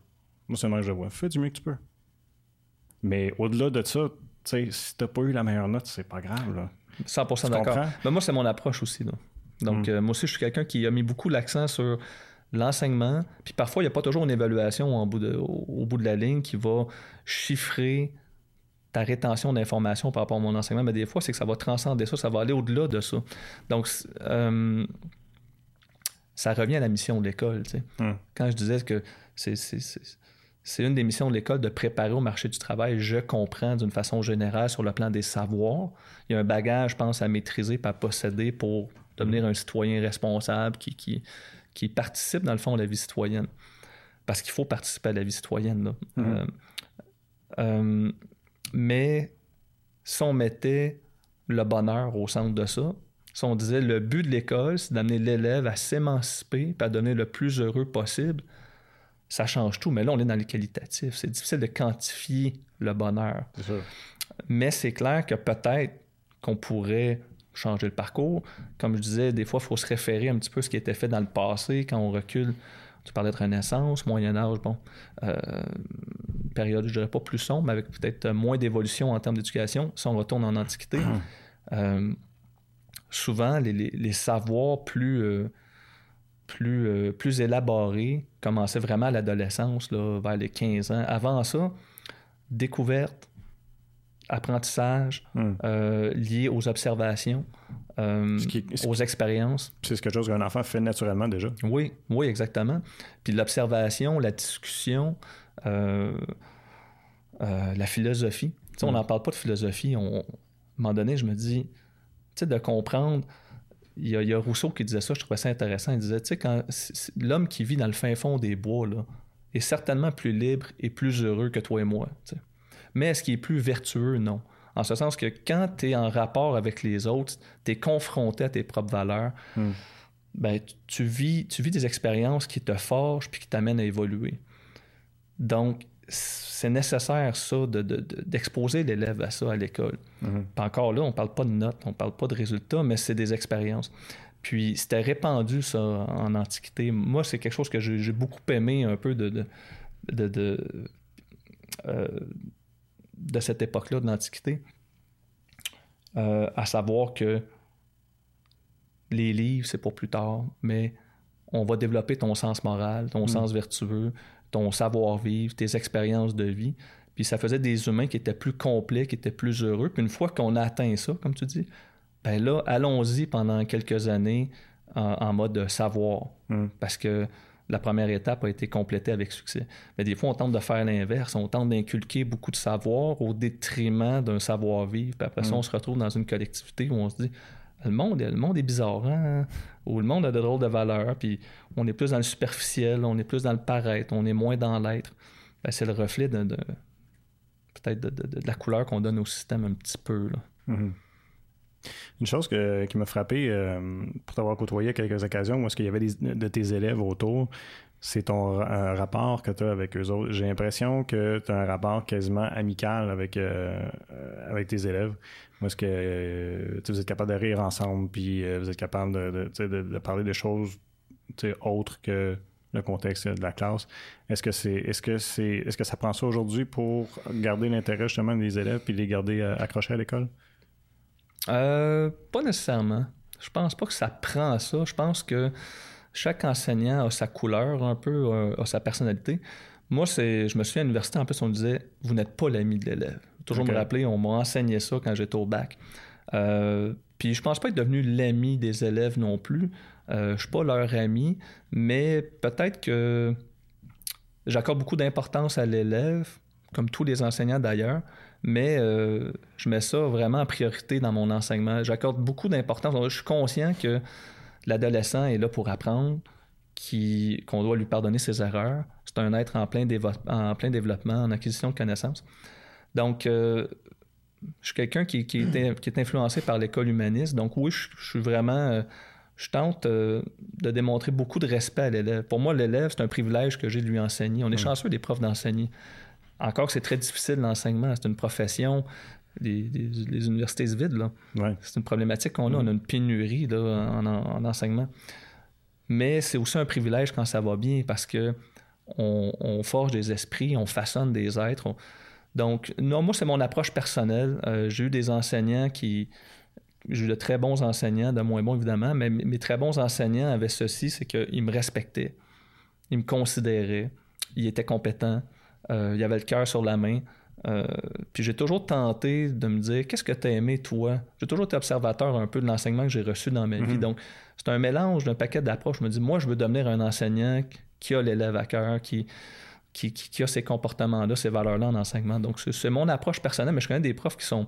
S1: Moi, c'est que je vois. Fais du mieux que tu peux. Mais au-delà de ça, tu sais, si t'as pas eu la meilleure note, c'est pas grave. Là.
S2: 100% d'accord. Ben, moi, c'est mon approche aussi. Donc, mm. euh, moi aussi, je suis quelqu'un qui a mis beaucoup l'accent sur l'enseignement. Puis parfois, il n'y a pas toujours une évaluation bout de, au, bout de la ligne qui va chiffrer ta rétention d'informations par rapport à mon enseignement, mais des fois, c'est que ça va transcender ça, ça va aller au-delà de ça. Donc, euh, ça revient à la mission de l'école.
S1: Mm.
S2: Quand je disais que c'est c'est une des missions de l'école de préparer au marché du travail. Je comprends d'une façon générale sur le plan des savoirs. Il y a un bagage, je pense, à maîtriser, pas à posséder pour devenir un citoyen responsable qui, qui, qui, participe, dans le fond, à la vie citoyenne. Parce qu'il faut participer à la vie citoyenne.
S1: Mm-hmm.
S2: Euh, euh, mais si on mettait le bonheur au centre de ça, si on disait le but de l'école, c'est d'amener l'élève à s'émanciper et à devenir le plus heureux possible, ça change tout. Mais là, on est dans le qualitatif. C'est difficile de quantifier le bonheur. Mais c'est clair que peut-être qu'on pourrait changer le parcours. Comme je disais, des fois, il faut se référer un petit peu à ce qui était fait dans le passé quand on recule. Tu parlais de Renaissance, Moyen Âge, bon, euh, période, je dirais pas plus sombre, mais avec peut-être moins d'évolution en termes d'éducation. Si on retourne en Antiquité, euh, souvent, les, savoirs plus, euh, plus, euh, plus élaboré commençait vraiment à l'adolescence, vers les 15 ans. Avant ça, découverte, apprentissage
S1: hmm.
S2: euh, lié aux observations, euh, aux expériences.
S1: C'est quelque chose qu'un enfant fait naturellement déjà.
S2: Oui, oui, exactement. Puis l'observation, la discussion, la philosophie. On n'en hmm. parle pas de philosophie. On, à un moment donné, je me dis, de comprendre il y, a, Rousseau qui disait ça, je trouvais ça intéressant. Il disait, tu sais, quand l'homme qui vit dans le fin fond des bois là, est certainement plus libre et plus heureux que toi et moi. Mais est-ce qu'il est plus vertueux? Non. En ce sens que quand tu es en rapport avec les autres, tu es confronté à tes propres valeurs,
S1: hmm.
S2: ben, tu, vis, tu vis des expériences qui te forgent puis qui t'amènent à évoluer. Donc, c'est nécessaire, ça, d'exposer l'élève à ça à l'école.
S1: Mhm.
S2: Encore là, on ne parle pas de notes, on ne parle pas de résultats, mais c'est des expériences. Puis c'était répandu, ça, en Antiquité. Moi, c'est quelque chose que j'ai beaucoup aimé un peu de, de, de, euh, cette époque-là de l'Antiquité. Euh, à savoir que les livres, c'est pour plus tard, mais on va développer ton sens moral, ton mhm. sens vertueux, ton savoir-vivre, tes expériences de vie. Puis ça faisait des humains qui étaient plus complets, qui étaient plus heureux. Puis une fois qu'on a atteint ça, comme tu dis, ben là, allons-y pendant quelques années en, mode savoir.
S1: Hmm.
S2: Parce que la première étape a été complétée avec succès. Mais des fois, on tente de faire l'inverse. On tente d'inculquer beaucoup de savoir au détriment d'un savoir-vivre. Puis après ça, hmm. on se retrouve dans une collectivité où on se dit le monde, le monde est bizarre, hein? Ou le monde a de drôles de valeurs, puis on est plus dans le superficiel, on est plus dans le paraître, on est moins dans l'être. Ben, c'est le reflet de, peut-être de, la couleur qu'on donne au système un petit peu.
S1: Mm-hmm. Une chose qui m'a frappé euh, pour t'avoir côtoyé à quelques occasions, où est-ce qu'il y avait de tes élèves autour, c'est ton rapport que tu as avec eux autres. J'ai l'impression que tu as un rapport quasiment amical avec, euh, avec tes élèves. Est-ce que euh, vous êtes capable de rire ensemble, puis euh, vous êtes capable de, de, parler de choses autres que le contexte de la classe. Est-ce que c'est est-ce que ça prend ça aujourd'hui pour garder l'intérêt justement des élèves puis les garder accrochés à l'école?
S2: pas nécessairement. Je pense pas que ça prend ça. Je pense que chaque enseignant a sa couleur un peu, euh, a sa personnalité. Moi, c'est, je me souviens à l'université, en plus, on disait Vous n'êtes pas l'ami de l'élève. Toujours me rappeler, on m'a enseigné ça quand j'étais au bac. Euh, puis je pense pas être devenu l'ami des élèves non plus. Euh, je suis pas leur ami, mais peut-être que j'accorde beaucoup d'importance à l'élève, comme tous les enseignants d'ailleurs, mais euh, je mets ça vraiment en priorité dans mon enseignement. J'accorde beaucoup d'importance. Je suis conscient que l'adolescent est là pour apprendre, qu'on doit lui pardonner ses erreurs. C'est un être en plein, en plein développement, en acquisition de connaissances. Donc, euh, je suis quelqu'un qui, qui, est, influencé par l'école humaniste. Donc, oui, je, suis vraiment. Euh, je tente euh, de démontrer beaucoup de respect à l'élève. Pour moi, l'élève, c'est un privilège que j'ai de lui enseigner. On est chanceux des profs d'enseigner. Encore que c'est très difficile l'enseignement. C'est une profession. Les, universités se vident. C'est une problématique qu'on a. On a une pénurie en, en enseignement. Mais c'est aussi un privilège quand ça va bien parce que on, forge des esprits, on façonne des êtres. Donc, non, moi, c'est mon approche personnelle. Euh, j'ai eu des enseignants qui. J'ai eu de très bons enseignants, de moins bons évidemment, mais mes très bons enseignants avaient ceci c'est qu'ils me respectaient, ils me considéraient, ils étaient compétents, euh, ils avaient le cœur sur la main. Euh, puis j'ai toujours tenté de me dire qu'est-ce que tu as aimé toi? J'ai toujours été observateur un peu de l'enseignement que j'ai reçu dans ma vie. Mhm. Donc c'est un mélange d'un paquet d'approches. Je me dis moi je veux devenir un enseignant qui a l'élève à cœur, qui, qui, a ces comportements-là, ces valeurs-là en enseignement. Donc c'est mon approche personnelle, mais je connais des profs qui sont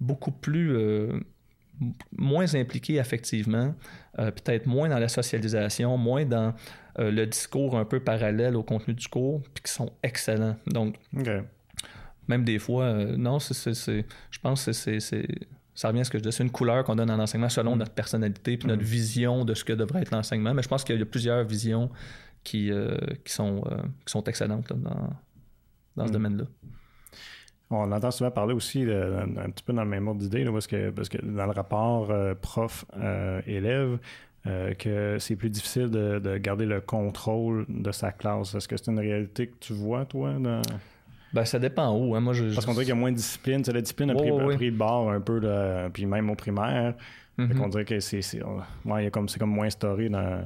S2: beaucoup plus euh, moins impliqués affectivement, euh, peut-être moins dans la socialisation, moins dans le discours un peu parallèle au contenu du cours, puis qui sont excellents. Donc même des fois, euh, non, c'est, je pense que c'est, ça revient à ce que je dis, c'est une couleur qu'on donne à l'enseignement selon mm. notre personnalité puis notre mm. vision de ce que devrait être l'enseignement. Mais je pense qu'il y a plusieurs visions qui, euh, qui, sont, euh, qui sont excellentes dans, dans ce mm. domaine-là.
S1: On entend souvent parler aussi un petit peu dans le même ordre d'idée, parce que, parce que dans le rapport prof-élève, que c'est plus difficile de, de, garder le contrôle de sa classe. Est-ce que c'est une réalité que tu vois, toi? Dans...
S2: Ben, ça dépend où. Hein. Moi, je,
S1: Parce qu'on dirait qu'il y a moins de discipline. la discipline a pris, le bord un peu, puis même au primaire. Mm On dirait que c'est, ouais, comme, c'est comme moins story dans,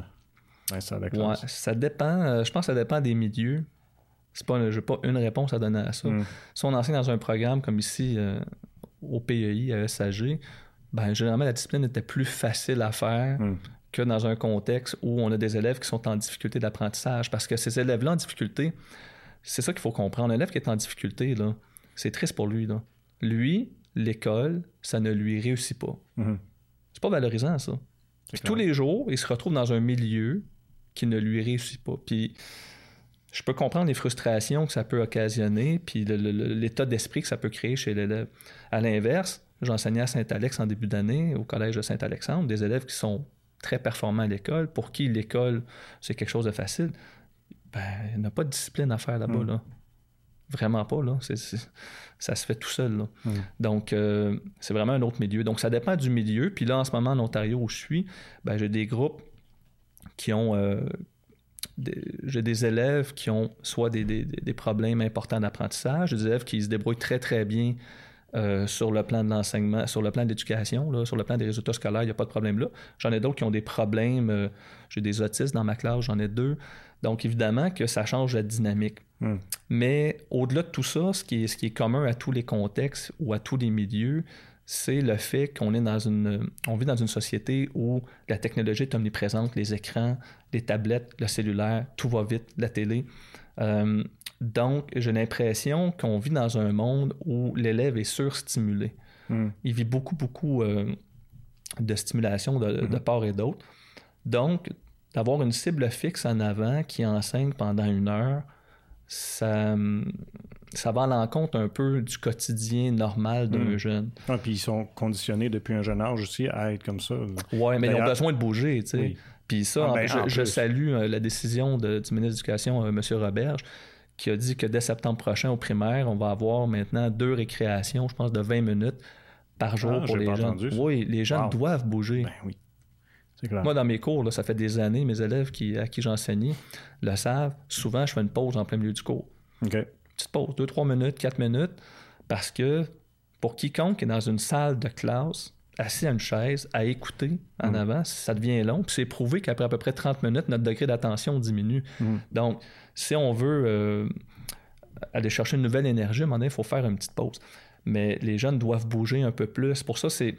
S1: ça
S2: ouais, Ça dépend. Euh, je pense que ça dépend des milieux. C'est pas, je n'ai pas une réponse à donner à ça. Mm. Si on enseigne dans un programme comme ici euh, au PEI, à SAG, ben, généralement, la discipline était plus facile à faire mm. que dans un contexte où on a des élèves qui sont en difficulté d'apprentissage. Parce que ces élèves-là en difficulté, c'est ça qu'il faut comprendre. Un élève qui est en difficulté, là, c'est triste pour lui. Là. Lui, l'école, ça ne lui réussit pas. Mm-hmm. C'est pas valorisant, ça. Puis tous les jours, il se retrouve dans un milieu qui ne lui réussit pas. Puis je peux comprendre les frustrations que ça peut occasionner, puis l'état d'esprit que ça peut créer chez l'élève. À l'inverse, j'enseignais à Saint-Alex en début d'année, au collège de Saint-Alexandre, des élèves qui sont très performants à l'école, pour qui l'école, c'est quelque chose de facile ben, il n'y a pas de discipline à faire là-bas. Hmm. Là. Vraiment pas. Là. ça se fait tout seul. Là. Hmm. Donc, euh, c'est vraiment un autre milieu. Donc, ça dépend du milieu. Puis là, en ce moment, en Ontario, où je suis, ben, j'ai des groupes qui ont. Euh, j'ai des élèves qui ont soit des, des, problèmes importants d'apprentissage, des élèves qui se débrouillent très, très bien euh, sur le plan de l'enseignement, sur le plan de l'éducation, sur le plan des résultats scolaires, il n'y a pas de problème là. J'en ai d'autres qui ont des problèmes. j'ai des autistes dans ma classe, j'en ai deux. Donc, évidemment que ça change la dynamique. Hmm. Mais au-delà de tout ça, ce qui, est, ce qui est commun à tous les contextes ou à tous les milieux, c'est le fait qu'on est dans une, on vit dans une société où la technologie est omniprésente, les écrans, les tablettes, le cellulaire, tout va vite, la télé. Euh, donc, j'ai l'impression qu'on vit dans un monde où l'élève est surstimulé. Hmm. Il vit beaucoup, beaucoup euh, de stimulation de, de hmm. part et d'autre. Donc, d'avoir une cible fixe en avant qui enseigne pendant une heure, ça, ça va à l'encontre un peu du quotidien normal d'un hmm. jeune.
S1: Ah, puis ils sont conditionnés depuis un jeune âge aussi à être comme ça.
S2: Oui, mais ils ont besoin de bouger, tu sais. Puis ça, ah, ben, je, salue euh, la décision de, du ministre de l'Éducation, euh, M. Roberge, qui a dit que dès septembre prochain, au primaire, on va avoir maintenant deux récréations, je pense, de 20 minutes par jour ah, pour les jeunes. Oui, les jeunes doivent bouger.
S1: Ben oui.
S2: Moi, dans mes cours, là, ça fait des années, mes élèves qui, à qui j'enseignais le savent. Souvent, je fais une pause en plein milieu du cours. Petite pause, deux, trois minutes, quatre minutes, parce que pour quiconque est dans une salle de classe, assis à une chaise, à écouter en mm. avant, ça devient long. Puis c'est prouvé qu'après à peu près 30 minutes, notre degré d'attention diminue. Mm. Donc, si on veut euh, aller chercher une nouvelle énergie, à un moment donné, il faut faire une petite pause. Mais les jeunes doivent bouger un peu plus. Pour ça, c'est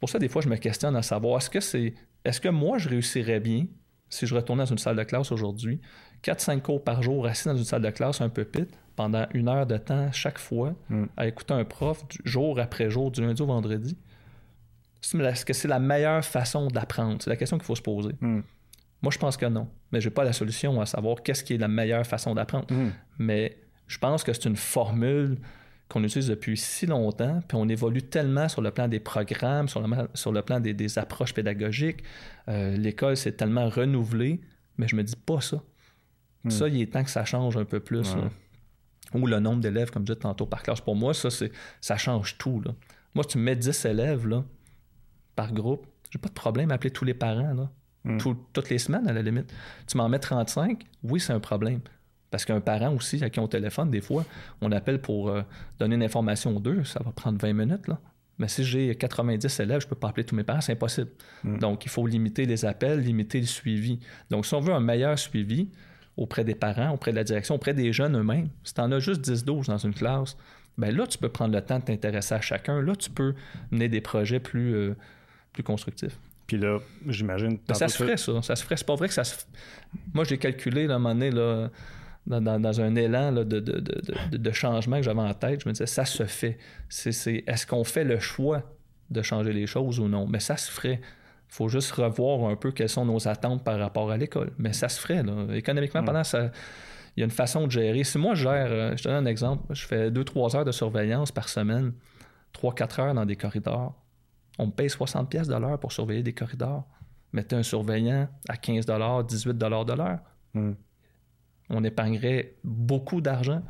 S2: pour ça, des fois, je me questionne à savoir est-ce que c'est est-ce que moi, je réussirais bien si je retournais dans une salle de classe aujourd'hui, 4-5 cours par jour, assis dans une salle de classe un peu pite, pendant une heure de temps chaque fois, hmm. à écouter un prof jour après jour, du lundi au vendredi? Est-ce que c'est la meilleure façon d'apprendre? C'est la question qu'il faut se poser. Hmm. Moi, je pense que non. Mais je n'ai pas la solution à savoir qu'est-ce qui est la meilleure façon d'apprendre. Hmm. Mais je pense que c'est une formule qu'on utilise depuis si longtemps, puis on évolue tellement sur le plan des programmes, sur le, sur le plan des, approches pédagogiques. Euh, l'école s'est tellement renouvelée, mais je me dis pas ça. Ça, il est temps que ça change un peu plus. Ou le nombre d'élèves, comme je disais tantôt, par classe. Pour moi, ça, c'est, ça change tout. Là. Moi, si tu mets 10 élèves là, par groupe, j'ai pas de problème à appeler tous les parents. Là. Hmm. toutes les semaines, à la limite. Tu m'en mets 35, oui, c'est un problème. Parce qu'un parent aussi, à qui on téléphone, des fois, on appelle pour euh, donner une information aux deux, ça va prendre 20 minutes. Là. Mais si j'ai 90 élèves, je ne peux pas appeler tous mes parents, c'est impossible. Hmm. Donc, il faut limiter les appels, limiter le suivi. Donc, si on veut un meilleur suivi auprès des parents, auprès de la direction, auprès des jeunes eux-mêmes, si tu en as juste 10-12 dans une classe, ben là, tu peux prendre le temps de t'intéresser à chacun. Là, tu peux mener des projets plus, euh, plus constructifs.
S1: Puis là, j'imagine.
S2: Ça se ferait, ça. Ça se ferait. C'est pas vrai que ça se. Moi, j'ai calculé, là, à un moment donné, là, dans, un élan de, de, changement que j'avais en tête, je me disais, ça se fait. C'est, est-ce qu'on fait le choix de changer les choses ou non? Mais ça se ferait. Il faut juste revoir un peu quelles sont nos attentes par rapport à l'école. Mais ça se ferait. Là. Économiquement, pendant ça. Il y a une façon de gérer. Si moi, je gère, euh, je te donne un exemple, je fais 2-3 heures de surveillance par semaine, 3-4 heures dans des corridors on me paye 60 pièces de l'heure pour surveiller des corridors. Mettez un surveillant à 15 18 de l'heure. Hmm. On épargnerait beaucoup d'argent.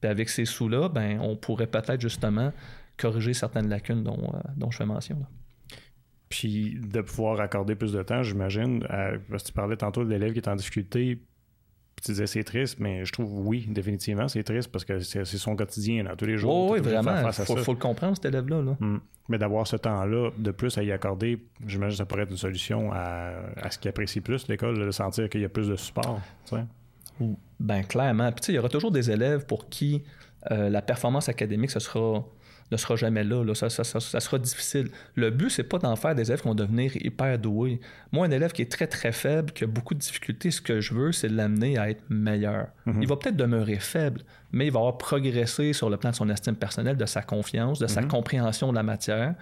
S2: Puis avec ces sous-là, ben, on pourrait peut-être justement corriger certaines lacunes dont, euh, je fais mention.
S1: Puis de pouvoir accorder plus de temps, j'imagine, parce que tu parlais tantôt de l'élève qui est en difficulté, tu disais c'est triste, mais je trouve oui, définitivement, c'est triste parce que c'est son quotidien tous les jours.
S2: oui, vraiment. Il faut, le comprendre, cet élève-là.
S1: Hmm. Mais d'avoir ce temps-là de plus à y accorder, j'imagine que ça pourrait être une solution à, ce qui apprécie plus l'école, de sentir qu'il y a plus de support.
S2: Ben clairement. Puis il y aura toujours des élèves pour qui euh, la performance académique, ce sera ne sera jamais là. Ça, sera difficile. Le but, c'est pas d'en faire des élèves qui vont devenir hyper doués. Moi, un élève qui est très, très faible, qui a beaucoup de difficultés, ce que je veux, c'est l'amener à être meilleur. Mhm. Il va peut-être demeurer faible, mais il va avoir progressé sur le plan de son estime personnelle, de sa confiance, de sa mhm. compréhension de la matière.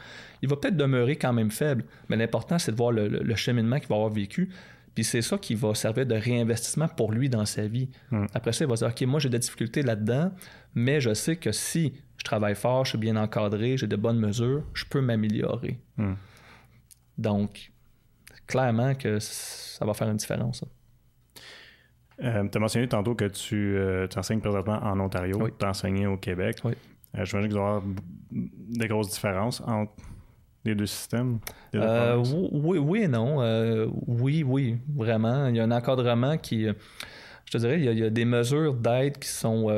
S2: Il va peut-être demeurer quand même faible, mais l'important, c'est de voir le, cheminement qu'il va avoir vécu. Puis c'est ça qui va servir de réinvestissement pour lui dans sa vie. Mhm. Après ça, il va dire, OK, moi j'ai des difficultés là-dedans, mais je sais que si je travaille fort, je suis bien encadré, j'ai de bonnes mesures, je peux m'améliorer. Hmm. Donc, clairement que ça va faire une différence.
S1: Euh, tu as mentionné tantôt que tu, euh, enseignes présentement en Ontario, tu as enseigné au Québec. Oui. Euh, J'imagine qu'il doit y avoir des grosses différences entre les deux systèmes.
S2: oui, oui et non. oui, oui, vraiment. Il y a un encadrement qui, je te dirais, il y a, il y a des mesures d'aide qui sont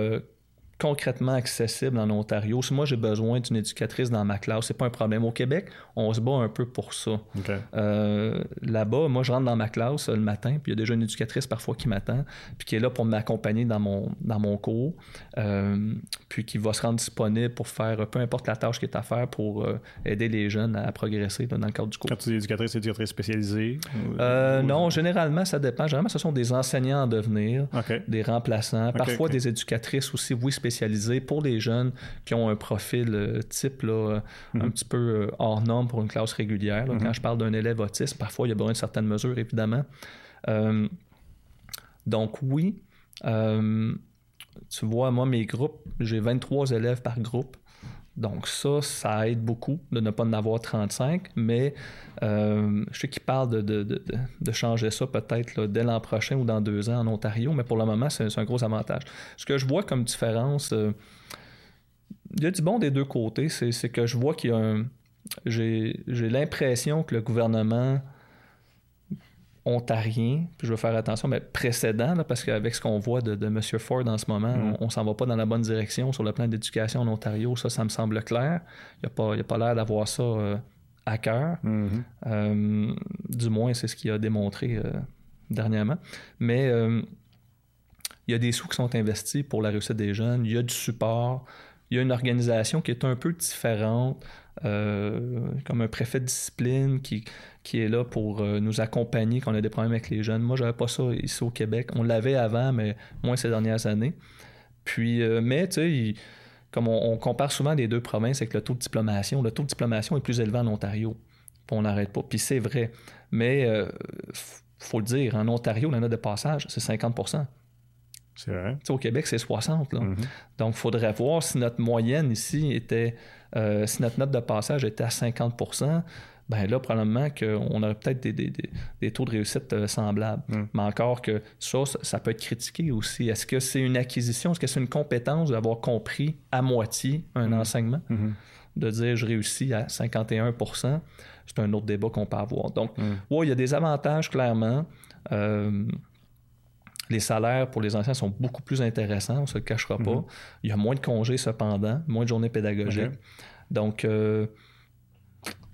S2: concrètement accessible en Ontario. Si moi j'ai besoin d'une éducatrice dans ma classe, c'est pas un problème. Au Québec, on se bat un peu pour ça. Euh, là-bas, moi je rentre dans ma classe le matin, puis il y a déjà une éducatrice parfois qui m'attend, puis qui est là pour m'accompagner dans mon, dans mon cours, euh, puis qui va se rendre disponible pour faire peu importe la tâche qui est à faire pour euh, aider les jeunes à progresser dans le cadre du cours.
S1: Quand tu dis éducatrice, c'est éducatrice spécialisée?
S2: non, généralement ça dépend. Généralement ce sont des enseignants en devenir, des remplaçants, parfois des éducatrices aussi, oui, spécialisées pour les jeunes qui ont un profil euh, type là, un mhm. petit peu euh, hors norme pour une classe régulière. Quand mhm. je parle d'un élève autiste, parfois il y a besoin de certaines mesures, évidemment. Euh, donc oui, tu vois, moi, mes groupes, j'ai 23 élèves par groupe. Donc ça, ça aide beaucoup de ne pas en avoir 35, mais je sais qu'ils parlent de, de, changer ça peut-être dès l'an prochain ou dans deux ans en Ontario, mais pour le moment, c'est un gros avantage. Ce que je vois comme différence, euh, il y a du bon des deux côtés, c'est que je vois qu'il y a un... J'ai l'impression que le gouvernement ontarien, puis je veux faire attention, mais précédent, parce qu'avec ce qu'on voit de, M. Ford en ce moment, mm. on, ne s'en va pas dans la bonne direction sur le plan d'éducation en Ontario, ça, ça me semble clair. Il n'y a pas, l'air d'avoir ça euh, à cœur. Mm-hmm. Euh, du moins, c'est ce qu'il a démontré euh, dernièrement. Mais il y a des sous qui sont investis pour la réussite des jeunes, il y a du support, il y a une organisation qui est un peu différente. Comme un préfet de discipline qui, est là pour euh, nous accompagner quand on a des problèmes avec les jeunes. Moi, j'avais pas ça ici au Québec. On l'avait avant, mais moins ces dernières années. Puis, euh, mais tu sais, comme on, compare souvent les deux provinces avec le taux de diplomation, le taux de diplomation est plus élevé en Ontario. On n'arrête pas. Puis c'est vrai. Mais euh, faut le dire, en Ontario, la note de passage, c'est 50
S1: c'est vrai.
S2: au Québec, c'est 60. Mm-hmm. Donc, il faudrait voir si notre moyenne ici était, euh, si notre note de passage était à 50% ben là, probablement qu'on aurait peut-être des, taux de réussite euh, semblables. Mm. Mais encore que ça, ça peut être critiqué aussi. Est-ce que c'est une acquisition? Est-ce que c'est une compétence d'avoir compris à moitié un mm. enseignement? De dire je réussis à 51% c'est un autre débat qu'on peut avoir. Donc, oui, il y a des avantages, clairement. Euh, les salaires pour les anciens sont beaucoup plus intéressants, on ne se le cachera pas. Mm-hmm. Il y a moins de congés cependant, moins de journées pédagogiques. Donc, euh,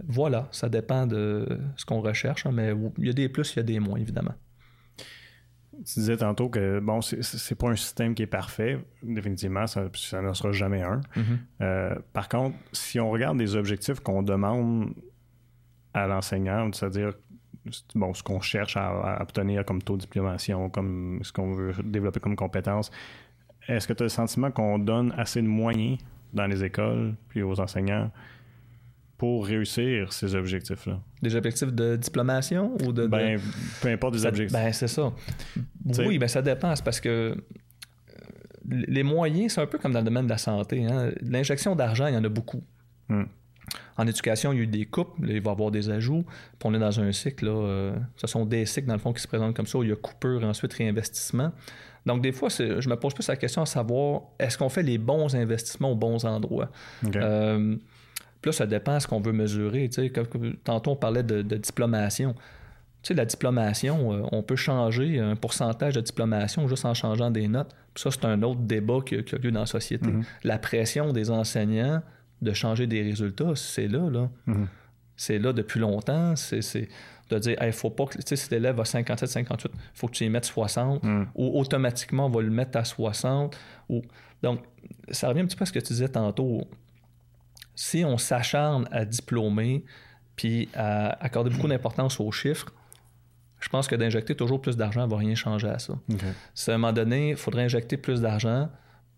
S2: voilà, ça dépend de ce qu'on recherche, hein, mais il y a des plus, il y a des moins, évidemment.
S1: Tu disais tantôt que, bon, c'est pas un système qui est parfait. Définitivement, ça, ça ne sera jamais un. Mm-hmm. Euh, par contre, si on regarde les objectifs qu'on demande à l'enseignant, c'est-à-dire bon, ce qu'on cherche à, obtenir comme taux de diplomation, comme ce qu'on veut développer comme compétences, est-ce que tu as le sentiment qu'on donne assez de moyens dans les écoles puis aux enseignants pour réussir ces objectifs-là?
S2: Des objectifs de diplomation ou de.
S1: Ben, peu importe des objectifs.
S2: Ben, c'est ça. oui, ben, ça dépend. parce que euh, les moyens, c'est un peu comme dans le domaine de la santé. Hein. L'injection d'argent, il y en a beaucoup. Hmm. En éducation, il y a eu des coupes, il va y avoir des ajouts. Puis on est dans un cycle, là, euh, ce sont des cycles dans le fond qui se présentent comme ça, où il y a coupure et ensuite réinvestissement. Donc des fois, je me pose plus la question à savoir, est-ce qu'on fait les bons investissements aux bons endroits? Euh, puis là, ça dépend de ce qu'on veut mesurer. tantôt, on parlait de, diplomation. Tu sais, la diplomation, euh, on peut changer un pourcentage de diplomation juste en changeant des notes. Puis ça, c'est un autre débat qui, a lieu dans la société. Mm-hmm. La pression des enseignants de changer des résultats, c'est là, là. Mhm. C'est là depuis longtemps. C'est de dire, il faut pas que, tu sais, si l'élève a 57, 58, il faut que tu y mettes 60, mhm. ou automatiquement, on va le mettre à 60. Ou... Donc, ça revient un petit peu à ce que tu disais tantôt. Si on s'acharne à diplômer, puis à accorder beaucoup d'importance aux chiffres, je pense que d'injecter toujours plus d'argent ne va rien changer à ça. à un moment donné, il faudrait injecter plus d'argent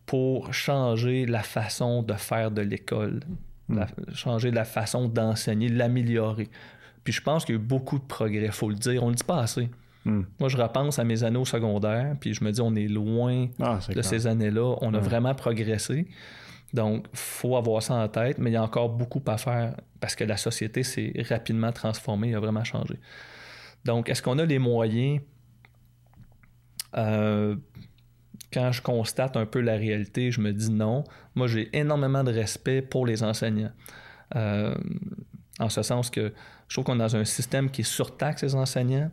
S2: pour changer la façon de faire de l'école, hmm. changer la façon d'enseigner, l'améliorer. Puis je pense qu'il y a eu beaucoup de progrès, il faut le dire. On ne le dit pas assez. Hmm. Moi, je repense à mes années au secondaire, puis je me dis, on est loin ah, de ces années-là. On a vraiment progressé. Donc, il faut avoir ça en tête, mais il y a encore beaucoup à faire parce que la société s'est rapidement transformée, a vraiment changé. Donc, est-ce qu'on a les moyens? Euh, quand je constate un peu la réalité, je me dis non. Moi, j'ai énormément de respect pour les enseignants. Euh, en ce sens que je trouve qu'on est dans un système qui surtaxe les enseignants.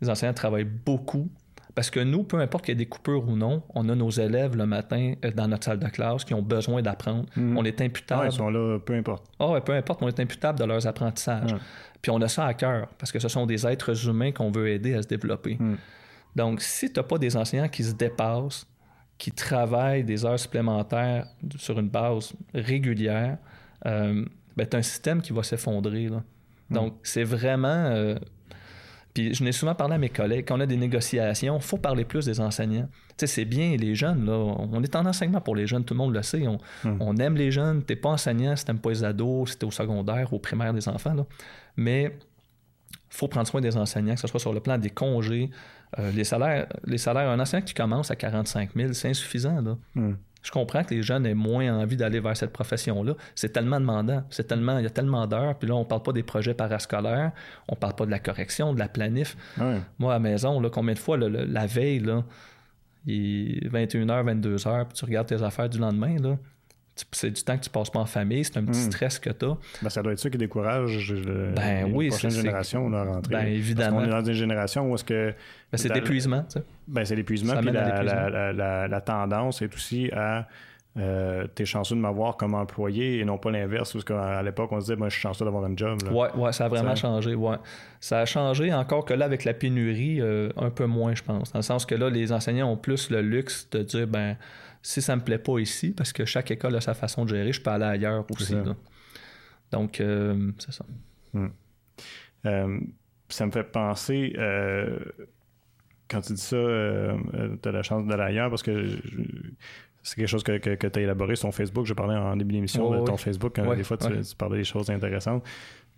S2: Les enseignants travaillent beaucoup. Parce que nous, peu importe qu'il y ait des coupures ou non, on a nos élèves le matin euh, dans notre salle de classe qui ont besoin d'apprendre. Hmm. On est imputable.
S1: ils sont là, peu importe.
S2: Ah ouais, peu importe, on est imputable de leurs apprentissages. Puis on a ça à cœur, parce que ce sont des êtres humains qu'on veut aider à se développer. Hmm. Donc, si tu n'as pas des enseignants qui se dépassent, qui travaillent des heures supplémentaires sur une base régulière, euh, ben, tu as un système qui va s'effondrer. Hmm. Donc, c'est vraiment. Euh, puis je n'ai souvent parlé à mes collègues, quand on a des négociations, il faut parler plus des enseignants. Tu sais, c'est bien les jeunes, là. On est en enseignement pour les jeunes, tout le monde le sait. On, hmm. aime les jeunes. Tu n'es pas enseignant si tu n'aimes pas les ados, si tu es au secondaire, au primaire des enfants. Là. Mais il faut prendre soin des enseignants, que ce soit sur le plan des congés, euh, les, salaires, les salaires, un enseignant qui commence à 45 000, c'est insuffisant. Hmm. Je comprends que les jeunes aient moins envie d'aller vers cette profession-là. C'est tellement demandant. C'est tellement, il y a tellement d'heures. Puis là, on ne parle pas des projets parascolaires. On ne parle pas de la correction, de la planif. Moi, à la maison, là, combien de fois la veille, là, il est 21h, 22h, puis tu regardes tes affaires du lendemain, là, c'est du temps que tu passes pas en famille, c'est un petit hmm. stress que tu as.
S1: Ben, ça doit être ça qui décourage le, ben, oui, prochaine génération à rentrer.
S2: Ben, évidemment.
S1: Parce on est dans une génération où est-ce que.
S2: Ben, c'est l'épuisement.
S1: Ben, c'est l'épuisement. Puis la, la, tendance est aussi à. Euh, t'es chanceux de m'avoir comme employé et non pas l'inverse, parce qu'à l'époque, on se disait, moi, je suis chanceux d'avoir un job.
S2: Oui, ouais, ça a vraiment changé. Ouais. Ça a changé encore que là, avec la pénurie, euh, un peu moins, je pense. Dans le sens que là, les enseignants ont plus le luxe de dire, ben, si ça me plaît pas ici, parce que chaque école a sa façon de gérer, je peux aller ailleurs aussi. Donc, euh, c'est ça.
S1: Hmm. Euh, ça me fait penser, euh, quand tu dis ça, tu as la chance d'aller ailleurs parce que c'est quelque chose que, que, tu as élaboré sur ton Facebook. Je parlais en début d'émission de ton Facebook. Hein, des fois, tu, parlais des choses intéressantes.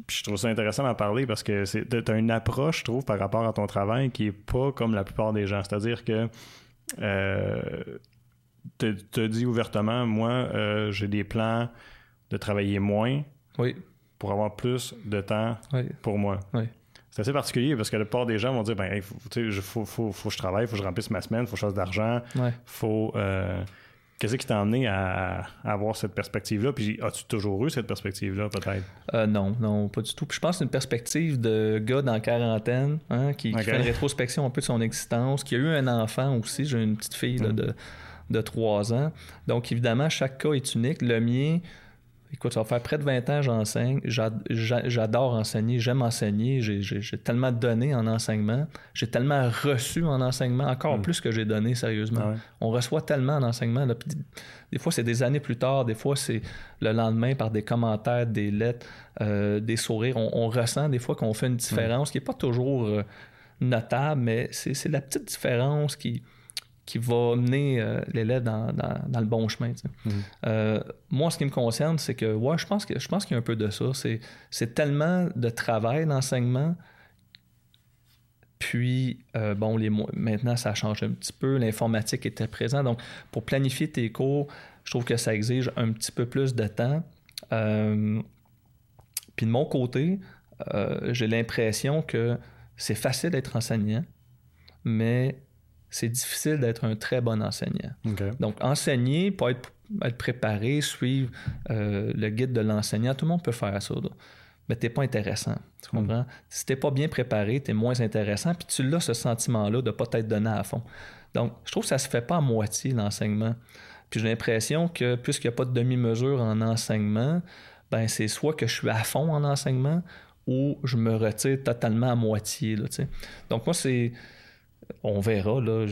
S1: Puis je trouve ça intéressant d'en parler parce que tu as une approche, je trouve, par rapport à ton travail qui est pas comme la plupart des gens. C'est-à-dire que euh, tu te dis ouvertement, moi, euh, j'ai des plans de travailler moins pour avoir plus de temps pour moi. C'est assez particulier parce que la plupart des gens vont dire ben, il faut, faut, faut, que je travaille, il faut que je remplisse ma semaine, il faut que je fasse de l'argent, faut. Euh, Qu'est-ce qui t'a amené à, avoir cette perspective-là? Puis as-tu toujours eu cette perspective-là, peut-être?
S2: Euh, non, non, pas du tout. Puis je pense que c'est une perspective de gars dans la quarantaine hein, qui, fait une rétrospection un peu de son existence, qui a eu un enfant aussi. J'ai une petite fille mm. de, de 3 ans. Donc, évidemment, chaque cas est unique. Le mien, Écoute, ça va faire près de 20 ans que j'enseigne. J'adore enseigner, j'aime enseigner. J'ai tellement donné en enseignement. J'ai tellement reçu en enseignement, encore hmm. plus que j'ai donné, sérieusement. Ah On reçoit tellement en enseignement. des fois, c'est des années plus tard. Des fois, c'est le lendemain par des commentaires, des lettres, euh, des sourires. On, ressent des fois qu'on fait une différence qui n'est pas toujours euh, notable, mais c'est la petite différence qui qui va mener euh, l'élève dans, le bon chemin. Mhm. Euh, moi, ce qui me concerne, c'est que ouais, je pense que je pense qu'il y a un peu de ça. C'est tellement de travail l'enseignement. Puis, euh, bon, les, maintenant, ça change un petit peu. L'informatique était présente. Donc, pour planifier tes cours, je trouve que ça exige un petit peu plus de temps. puis de mon côté, j'ai l'impression que c'est facile d'être enseignant, mais c'est difficile d'être un très bon enseignant. Donc, enseigner, pas être, être préparé, suivre euh, le guide de l'enseignant, tout le monde peut faire ça. Mais tu n'es pas intéressant. Tu hmm. comprends? Si tu n'es pas bien préparé, tu es moins intéressant, puis tu l'as ce sentiment-là de ne pas t'être donné à fond. Donc, je trouve que ça ne se fait pas à moitié, l'enseignement. Puis j'ai l'impression que puisqu'il n'y a pas de demi-mesure en enseignement, ben c'est soit que je suis à fond en enseignement ou je me retire totalement à moitié. Là, Donc moi, c'est on verra. Là,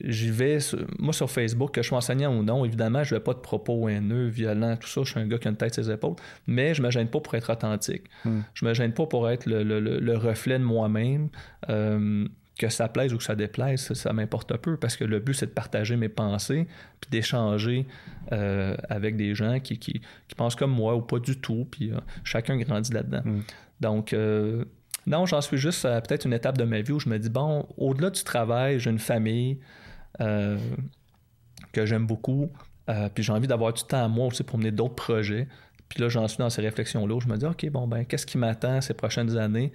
S2: j'y vais, moi sur Facebook, que je suis enseignant ou non, évidemment, je ne vais pas de propos haineux, violents, tout ça. Je suis un gars qui a une tête ses épaules, mais je ne me gêne pas pour être authentique. Hmm. Je ne me gêne pas pour être le, reflet de moi-même. Euh, que ça plaise ou que ça déplaise, ça, m'importe peu parce que le but, c'est de partager mes pensées puis d'échanger euh, avec des gens qui, qui, pensent comme moi ou pas du tout. Puis euh, chacun grandit là-dedans. Hmm. Donc, non, j'en suis juste à peut-être une étape de ma vie où je me dis, bon, au-delà du travail, j'ai une famille euh, que j'aime beaucoup, euh, puis j'ai envie d'avoir du temps à moi aussi pour mener d'autres projets. Puis là, j'en suis dans ces réflexions-là où je me dis, OK, bon, ben, qu'est-ce qui m'attend ces prochaines années?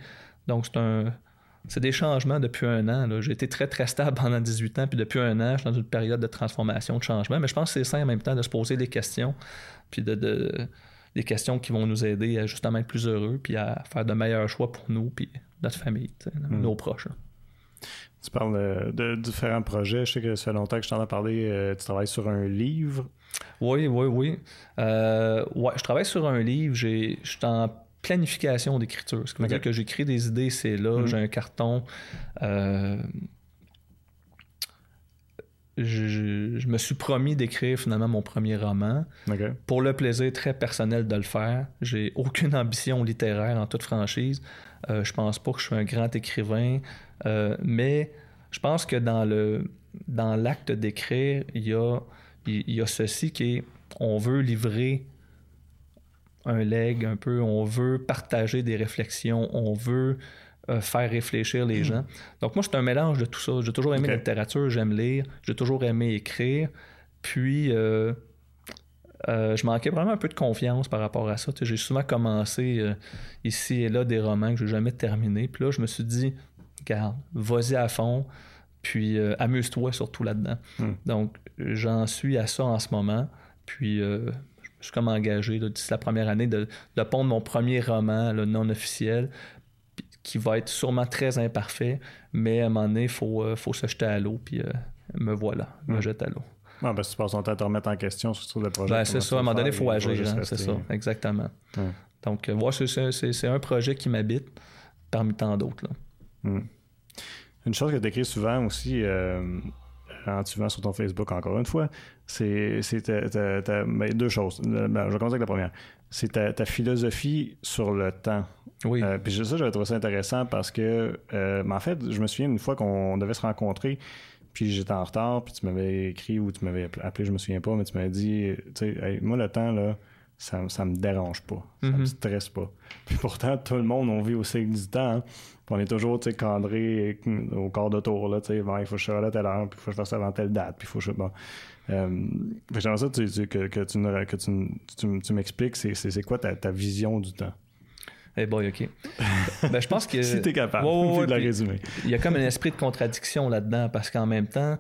S2: Donc, c'est un. C'est des changements depuis un an. J'ai été très, très stable pendant 18 ans, puis depuis un an, je suis dans une période de transformation, de changement. Mais je pense que c'est sain en même temps de se poser des questions, puis de des questions qui vont nous aider à justement être plus heureux, puis à faire de meilleurs choix pour nous, puis notre famille, hmm. nos proches.
S1: Tu parles de, différents projets. Je sais que ça fait longtemps que je t'en ai parlé. Euh, tu travailles sur un livre.
S2: Oui, oui, oui. Euh, ouais, je travaille sur un livre. Je suis en planification d'écriture. Ce qui veut dire que j'écris des idées, c'est là. Hmm. J'ai un carton. Euh, je, me suis promis d'écrire finalement mon premier roman pour le plaisir très personnel de le faire. J'ai aucune ambition littéraire en toute franchise. Euh, je pense pas que je suis un grand écrivain, euh, mais je pense que dans le dans l'acte d'écrire, il y a, il y a ceci qui est on veut livrer un leg un peu, on veut partager des réflexions, on veut euh, faire réfléchir les hmm. gens. Donc moi, c'est un mélange de tout ça. J'ai toujours aimé la littérature, j'aime lire, j'ai toujours aimé écrire. Puis, euh, euh, je manquais vraiment un peu de confiance par rapport à ça. J'ai souvent commencé ici et là des romans que je n'ai jamais terminés. Puis là, je me suis dit, regarde, vas-y à fond, puis amuse-toi surtout là-dedans. Hmm. Donc, j'en suis à ça en ce moment. Puis, je suis comme engagé d'ici la première année de, de pondre mon premier roman non officiel qui va être sûrement très imparfait, mais à un moment donné, il faut, euh, faut se jeter à l'eau, puis euh, me voilà, me jette à l'eau.
S1: Ah, ben, si tu passes ton temps à te remettre en question sur le projet.
S2: Ben, c'est ça, à un moment donné, il faut agir, hein, c'est ça, exactement. Donc, euh, c'est un projet qui m'habite parmi tant d'autres.
S1: Hmm. Une chose que tu écris souvent aussi, en suivant sur ton Facebook encore une fois, c'est ben, deux choses. Ben, je vais commencer avec la première. C'est ta, philosophie sur le temps.
S2: Oui.
S1: Euh, puis ça, j'avais trouvé ça intéressant parce que, euh, en fait, je me souviens une fois qu'on devait se rencontrer, puis j'étais en retard, puis tu m'avais écrit ou tu m'avais appelé, je me souviens pas, mais tu m'avais dit, tu sais, moi, le temps, là, ça, ça me dérange pas. Ça me mhm. stresse pas. Puis pourtant, tout le monde, on vit au cycle du temps. Hein. on est toujours, tu sais, cadré au quart de tour, là, tu sais, il faut que je sois à telle heure, puis il faut que je fasse ça avant telle date, puis il faut que je... Bon. Euh, j'aimerais ça que, tu, que, que, tu, que tu, tu, m'expliques, c'est quoi ta, ta vision du temps?
S2: Eh boy, OK. ben, je pense que...
S1: si t'es capable de la résumer.
S2: Il y a comme un esprit de contradiction là-dedans, parce qu'en même temps,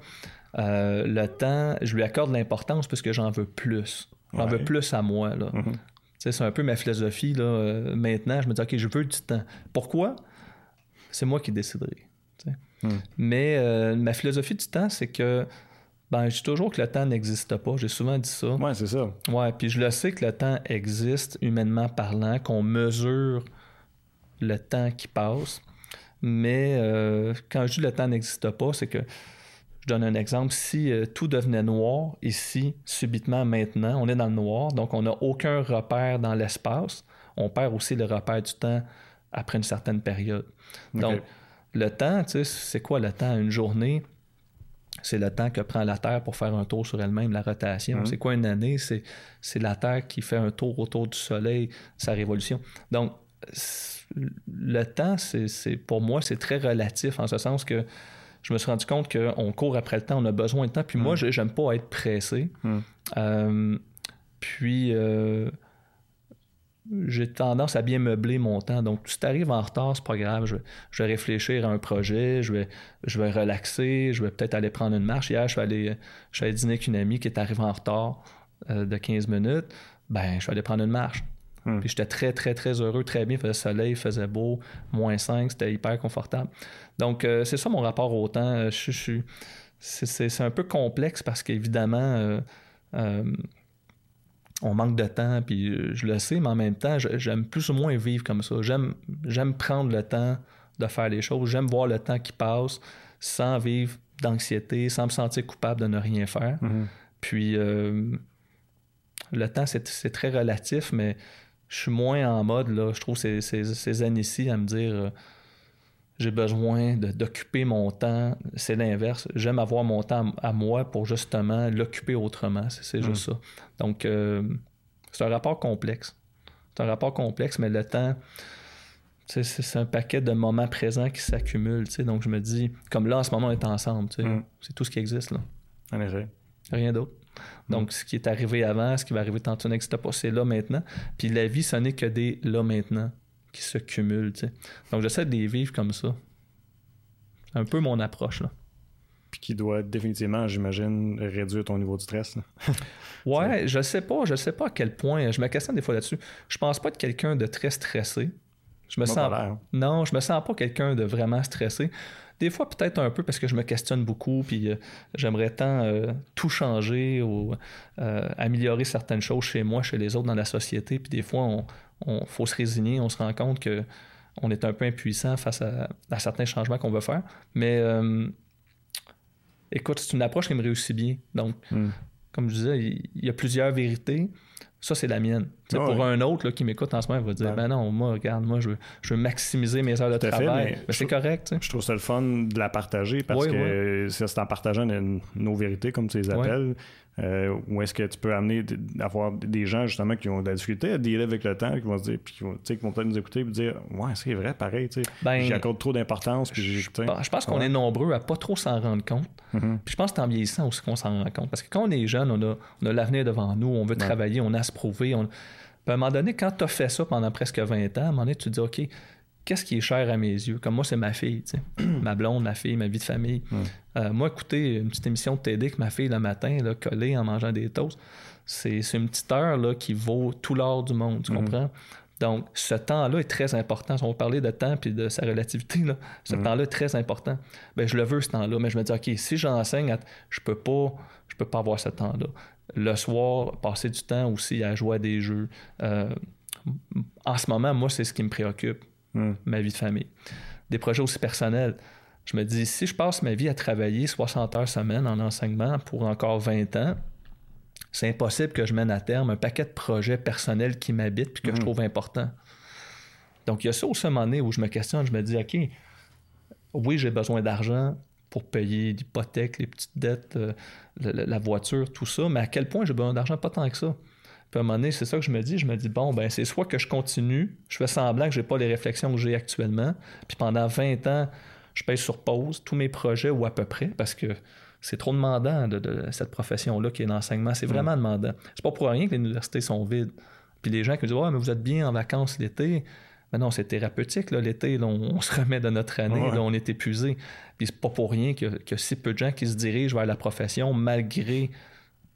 S2: euh, le temps, je lui accorde l'importance parce que j'en veux plus. J'en veux plus à moi. Là. Mm-hmm. C'est un peu ma philosophie. Là. Euh, maintenant, je me dis, OK, je veux du temps. Pourquoi? C'est moi qui déciderai. Mm. Mais euh, ma philosophie du temps, c'est que ben, je dis toujours que le temps n'existe pas. J'ai souvent dit ça.
S1: Ouais, c'est ça.
S2: Ouais, puis je le sais que le temps existe, humainement parlant, qu'on mesure le temps qui passe. Mais euh, quand je dis le temps n'existe pas, c'est que je donne un exemple. Si euh, tout devenait noir ici, subitement, maintenant, on est dans le noir, donc on n'a aucun repère dans l'espace. On perd aussi le repère du temps après une certaine période. Donc, le temps, tu sais, c'est quoi le temps? Une journée, c'est le temps que prend la Terre pour faire un tour sur elle-même, la rotation. Mhm. C'est quoi une année? C'est, la Terre qui fait un tour autour du Soleil, sa révolution. Donc, le temps, c'est, pour moi, c'est très relatif en ce sens que je me suis rendu compte qu'on court après le temps, on a besoin de temps. Puis moi, mm. j'aime pas être pressé. Mm. Euh, puis euh, j'ai tendance à bien meubler mon temps. Donc, si tu arrives en retard, c'est pas grave. Je, vais réfléchir à un projet, je vais, je vais relaxer, je vais peut-être aller prendre une marche. Hier, je suis allé, je dîner avec une amie qui est arrivée en retard euh, de 15 minutes. Ben, je suis allé prendre une marche. Hmm. Puis j'étais très, très, très heureux, très bien. Il faisait soleil, il faisait beau, moins 5, c'était hyper confortable. Donc, euh, c'est ça mon rapport au temps. Euh, je, c'est, un peu complexe parce qu'évidemment, euh, on manque de temps, puis je le sais, mais en même temps, j'aime plus ou moins vivre comme ça. J'aime, j'aime prendre le temps de faire les choses. J'aime voir le temps qui passe sans vivre d'anxiété, sans me sentir coupable de ne rien faire. Hmm. Puis, le temps, c'est très relatif, mais je suis moins en mode, là, je trouve ces, ces, années-ci à me dire euh, j'ai besoin d'occuper mon temps. C'est l'inverse. J'aime avoir mon temps à moi pour justement l'occuper autrement. C'est juste hmm. ça. Donc, euh, c'est un rapport complexe. C'est un rapport complexe, mais le temps, c'est un paquet de moments présents qui s'accumulent. Donc, je me dis, comme là, en ce moment, on est ensemble. Hmm. C'est tout ce qui existe. Là.
S1: En effet.
S2: Rien d'autre. Donc, ce qui est arrivé avant, ce qui va arriver tantôt n'existe pas, c'est là maintenant. Puis la vie, ce n'est que des là maintenant qui se cumulent. Donc, j'essaie de les vivre comme ça. C'est un peu mon approche. Là.
S1: Puis qui doit définitivement, j'imagine, réduire ton niveau de stress.
S2: ouais, je sais pas. Je sais pas à quel point. Je me questionne des fois là-dessus. Je pense pas être quelqu'un de très stressé. Je me sens. Non, je me sens pas quelqu'un de vraiment stressé. Des fois, peut-être un peu parce que je me questionne beaucoup, puis euh, j'aimerais tant euh, tout changer ou euh, améliorer certaines choses chez moi, chez les autres, dans la société. Puis des fois, on, on faut se résigner, on se rend compte que on est un peu impuissant face à, certains changements qu'on veut faire. Mais écoute, c'est une approche qui me réussit bien. Donc, hmm. comme je disais, il y a plusieurs vérités ça, c'est la mienne. Pour un autre qui m'écoute en ce moment, il va dire Ben non, moi, regarde, moi, je veux, je veux maximiser mes heures de travail. mais, c'est correct.
S1: Je trouve ça le fun de la partager parce que c'est en partageant nos vérités, comme tu les appelles, euh, ou est-ce que tu peux amener d'avoir des gens justement qui ont de la difficulté à dealer avec le temps, qui vont se dire, puis qui vont, vont peut-être nous écouter et dire Ouais, c'est vrai, pareil, tu sais. Ben, j'accorde trop d'importance.
S2: Je, je, pense qu'on est nombreux à pas trop s'en rendre compte. Mm-hmm. Puis je pense que c'est en vieillissant aussi qu'on s'en rend compte. Parce que quand on est jeune, on a, on a l'avenir devant nous, on veut travailler, on a à se prouver. On... Puis à un moment donné, quand tu as fait ça pendant presque 20 ans, à un moment donné, tu te dis OK, qu'est-ce qui est cher à mes yeux? Comme moi, c'est ma fille, ma blonde, ma fille, ma vie de famille. Euh, moi, écouter une petite émission de TD que ma fille le matin, là, collée en mangeant des toasts, c'est une petite heure là, qui vaut tout l'or du monde, tu mm-hmm. comprends? Donc, ce temps-là est très important. Si on va parler de temps et de sa relativité, là, ce mm-hmm. temps-là est très important. Ben, je le veux, ce temps-là, mais je me dis, OK, si j'enseigne, je peux pas je peux pas avoir ce temps-là. Le soir, passer du temps aussi à jouer à des jeux. Euh, en ce moment, moi, c'est ce qui me préoccupe. Hmm. ma vie de famille. Des projets aussi personnels. Je me dis, si je passe ma vie à travailler 60 heures semaine en enseignement pour encore 20 ans, c'est impossible que je mène à terme un paquet de projets personnels qui m'habitent puis que je mhm. trouve importants. Donc, il y a ça au moment donné où je me questionne, je me dis, OK, oui, j'ai besoin d'argent pour payer l'hypothèque, les petites dettes, euh, la, voiture, tout ça, mais à quel point j'ai besoin d'argent? Pas tant que ça. Puis à un moment donné, c'est ça que je me dis. Je me dis, bon, ben c'est soit que je continue, je fais semblant que je n'ai pas les réflexions que j'ai actuellement, puis pendant 20 ans, je paye sur pause tous mes projets ou à peu près, parce que c'est trop demandant de, cette profession-là qui est l'enseignement. C'est vraiment demandant. C'est pas pour rien que les universités sont vides. Puis les gens qui me disent, ouais, mais vous êtes bien en vacances l'été. Mais non, c'est thérapeutique. L'été, on, se remet de notre année, on est épuisé. Puis c'est pas pour rien qu'il y, a si peu de gens qui se dirigent vers la profession malgré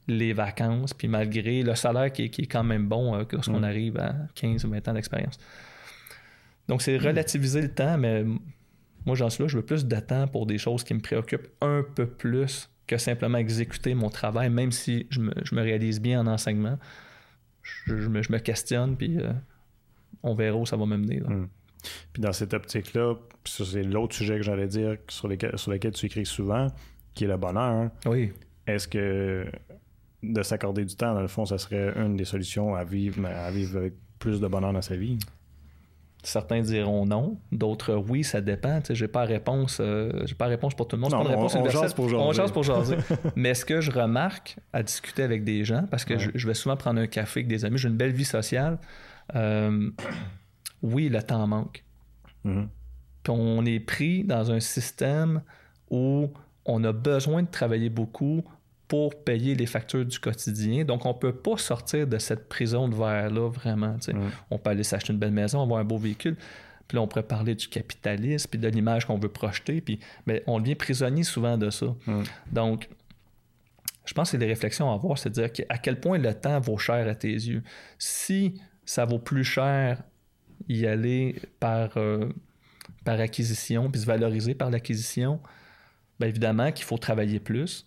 S2: les vacances, puis malgré le salaire qui est, quand même bon euh, lorsqu'on mm. arrive à 15 ou 20 ans d'expérience. Donc, c'est relativiser le temps, mais moi, j'en suis là, je veux plus de temps pour des choses qui me préoccupent un peu plus que simplement exécuter mon travail, même si je me, réalise bien en enseignement. Je, me, questionne, puis euh, on verra où ça va me mener. Hmm.
S1: Puis dans cette optique-là, c'est l'autre sujet que j'allais dire sur, lesquels, sur lequel tu écris souvent, qui est le bonheur.
S2: Oui.
S1: Est-ce que de s'accorder du temps, dans le fond, ça serait une des solutions à vivre, à vivre avec plus de bonheur dans sa vie?
S2: Certains diront non, d'autres oui, ça dépend. Je n'ai pas réponse, euh, j'ai pas réponse pour tout le monde.
S1: Non, pas réponse on, on pour jaser.
S2: On jase pour jaser. Mais ce que je remarque à discuter avec des gens, parce que je, vais souvent prendre un café avec des amis, j'ai une belle vie sociale. Euh, oui, le temps manque. Mm-hmm. on est pris dans un système où on a besoin de travailler beaucoup pour payer les factures du quotidien. Donc, on ne peut pas sortir de cette prison de verre-là, vraiment. On peut aller s'acheter une belle maison, avoir un beau véhicule. Puis là, on pourrait parler du capitalisme, puis de l'image qu'on veut projeter. Puis, mais on devient prisonnier souvent de ça. Donc, je pense que c'est des réflexions à avoir, c'est à dire à quel point le temps vaut cher à tes yeux. Si ça vaut plus cher y aller par, euh, par acquisition, puis se valoriser par l'acquisition, bien évidemment qu'il faut travailler plus.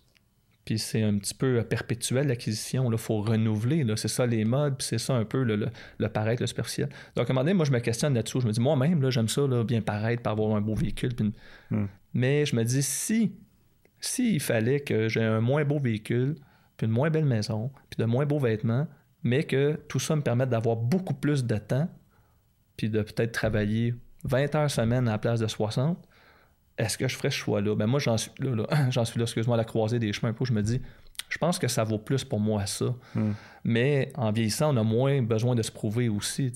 S2: Puis c'est un petit peu perpétuel l'acquisition. Il faut renouveler. C'est ça les modes, puis c'est ça un peu le, le, paraître, le superficiel. Donc à un moment donné, moi je me questionne là-dessus. Je me dis moi-même, j'aime ça, là, bien paraître, par avoir un beau véhicule. Hmm. Mais je me dis si, si il fallait que j'ai un moins beau véhicule, puis une moins belle maison, puis de moins beaux vêtements, mais que tout ça me permette d'avoir beaucoup plus de temps, puis de peut-être travailler 20 heures semaine à la place de 60, est-ce que je ferais ce choix-là? Ben moi, j'en suis là, j'en suis là, excuse-moi, à la croisée des chemins, où je me dis, je pense que ça vaut plus pour moi ça. Hmm. Mais en vieillissant, on a moins besoin de se prouver aussi.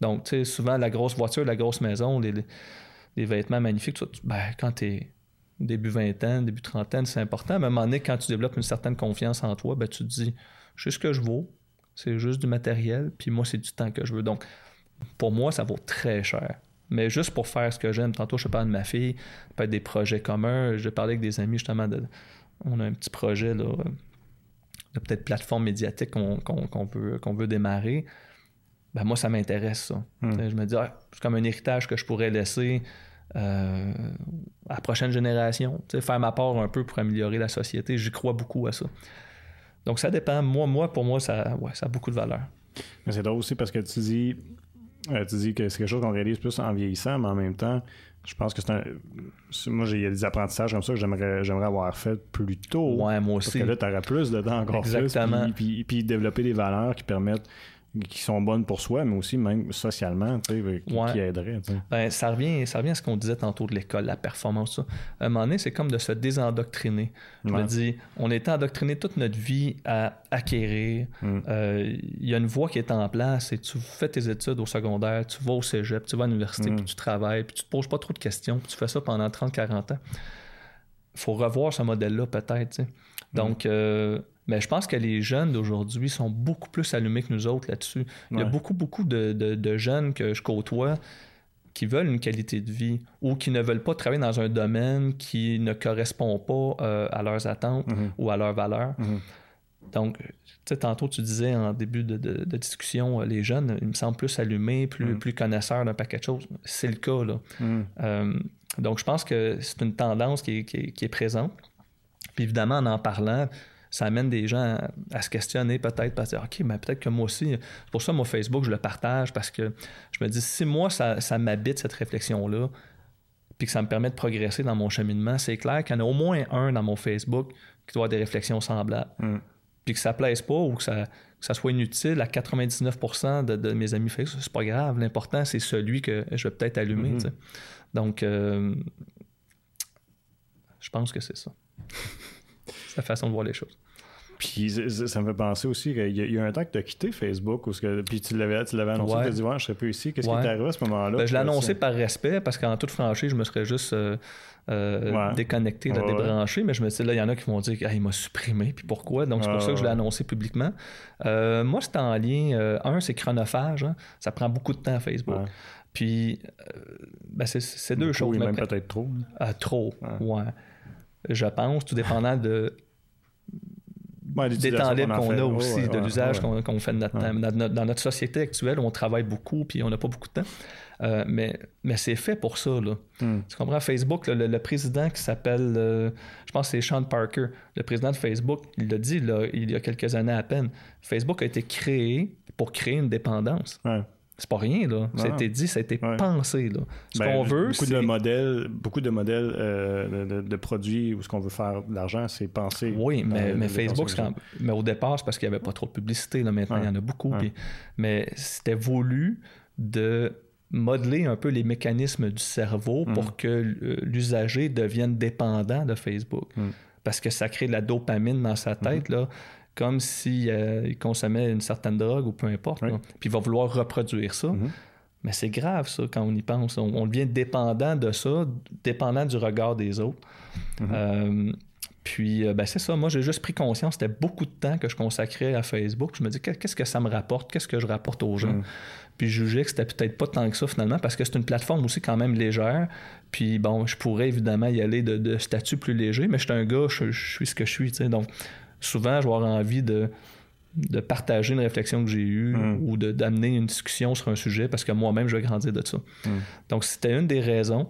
S2: Donc, tu sais, souvent, la grosse voiture, la grosse maison, les, vêtements magnifiques, ben, quand tu es début vingtaine, début trentaine, c'est important. Mais à un moment donné, quand tu développes une certaine confiance en toi, ben, tu te dis, je sais ce que je vaux, c'est juste du matériel, puis moi, c'est du temps que je veux. Donc, pour moi, ça vaut très cher mais juste pour faire ce que j'aime. Tantôt, je parle de ma fille, peut-être des projets communs. Je parlais avec des amis justement de. On a un petit projet là, de peut-être plateforme médiatique qu'on veut, veut démarrer. Ben moi, ça m'intéresse ça. Hmm. Je me dis, ah, c'est comme un héritage que je pourrais laisser euh, à la prochaine génération. Faire ma part un peu pour améliorer la société. J'y crois beaucoup à ça. Donc ça dépend. Moi, moi pour moi, ça, ouais, ça a beaucoup de valeur.
S1: Mais c'est drôle aussi parce que tu dis euh, tu dis que c'est quelque chose qu'on réalise plus en vieillissant, mais en même temps, je pense que c'est un. Moi, il y a des apprentissages comme ça que j'aimerais, j'aimerais avoir fait plus tôt.
S2: Ouais, moi aussi.
S1: Parce que là, tu aurais plus de temps encore Exactement. plus. Puis, puis, développer des valeurs qui permettent qui sont bonnes pour soi, mais aussi même socialement, tu sais, qui, aideraient.
S2: Ben, ça, revient, ça revient à ce qu'on disait tantôt de l'école, la performance. Ça. À un moment donné, c'est comme de se désendoctriner. Je me dis, on est endoctriné toute notre vie à acquérir. Mm. Euh, il y a une voie qui est en place et tu fais tes études au secondaire, tu vas au cégep, tu vas à l'université, mm. puis tu travailles, puis tu te poses pas trop de questions, puis tu fais ça pendant 30-40 ans. Il faut revoir ce modèle-là peut-être. Mm. Donc, euh, mais je pense que les jeunes d'aujourd'hui sont beaucoup plus allumés que nous autres là-dessus. Il y a beaucoup, beaucoup de, jeunes que je côtoie qui veulent une qualité de vie ou qui ne veulent pas travailler dans un domaine qui ne correspond pas euh, à leurs attentes mhm. ou à leurs valeurs. Mhm. Donc, tu sais, tantôt, tu disais en début de, discussion, euh, les jeunes, ils me semblent plus allumés, plus, mhm. plus connaisseurs d'un paquet de choses. C'est le cas, là. Euh, donc, je pense que c'est une tendance qui est, qui est présente. Puis évidemment, en en parlant, ça amène des gens à, se questionner peut-être, à se dire, OK, mais peut-être que moi aussi, c'est pour ça, mon Facebook, je le partage parce que je me dis, si moi, ça, m'habite, cette réflexion-là, puis que ça me permet de progresser dans mon cheminement, c'est clair qu'il y en a au moins un dans mon Facebook qui doit avoir des réflexions semblables. Mm. Puis que ça plaise pas ou que ça, ça soit inutile à 99% de, mes amis Facebook, c'est pas grave. L'important, c'est celui que je vais peut-être allumer. Mm-hmm. Donc, euh, je pense que c'est ça. c'est la façon de voir les choses.
S1: Puis ça, me fait penser aussi qu'il y, a un temps que tu as quitté Facebook, ou que, puis tu l'avais, tu l'avais annoncé, tu as dit, ouais, je serais plus ici. Qu'est-ce qui t'est arrivé à ce moment-là?
S2: Ben, je l'ai annoncé par respect, parce qu'en toute franchise, je me serais juste euh, euh, déconnecté, débranché, mais je me suis dit, là, il y en a qui vont dire qu'il m'a supprimé, puis pourquoi? Donc c'est pour ça que je l'ai annoncé publiquement. Euh, moi, c'est en lien, un, c'est chronophage, hein. ça prend beaucoup de temps Facebook. Puis, ben, c'est, deux choses.
S1: Oui, même peut-être trop.
S2: Ah, trop, ouais. Je pense, tout dépendant de des temps libres qu'on a aussi, de l'usage qu'on fait de notre temps. Dans, notre société actuelle, on travaille beaucoup puis on n'a pas beaucoup de temps. Euh, mais mais c'est fait pour ça. Là. Hmm. Tu comprends? Facebook, le, président qui s'appelle, euh, je pense que c'est Sean Parker, le président de Facebook, il l'a dit là, il y a quelques années à peine. Facebook a été créé pour créer une dépendance. C'est pas rien, là. Ça a été dit, ça a été pensé, là. Ce ben, qu'on veut,
S1: beaucoup de modèles, beaucoup de modèles euh, de, produits où ce qu'on veut faire de l'argent, c'est penser.
S2: Oui, mais, mais Facebook, mais au départ, c'est parce qu'il n'y avait pas trop de publicité, là. Maintenant, il y en a beaucoup. mais c'était voulu de modeler un peu les mécanismes du cerveau pour mm. que l'usager devienne dépendant de Facebook. Mm. Parce que ça crée de la dopamine dans sa tête, mm-hmm. là comme s'il euh, consommait une certaine drogue ou peu importe. Puis il va vouloir reproduire ça. Mm-hmm. Mais c'est grave, ça, quand on y pense. On, devient dépendant de ça, dépendant du regard des autres. Mm-hmm. Euh, puis, euh, ben, c'est ça. Moi, j'ai juste pris conscience. C'était beaucoup de temps que je consacrais à Facebook. Je me dis, qu'est-ce que ça me rapporte? Qu'est-ce que je rapporte aux gens? Mm. Puis, je jugeais que c'était peut-être pas tant que ça, finalement, parce que c'est une plateforme aussi quand même légère. Puis, bon, je pourrais évidemment y aller de, statut plus léger, mais je suis un gars, je, je suis ce que je suis, tu sais. Donc, souvent, je vais avoir envie de, de partager une réflexion que j'ai eue mm. ou d'amener une discussion sur un sujet parce que moi-même, je vais grandir de ça. Mm. Donc, c'était une des raisons.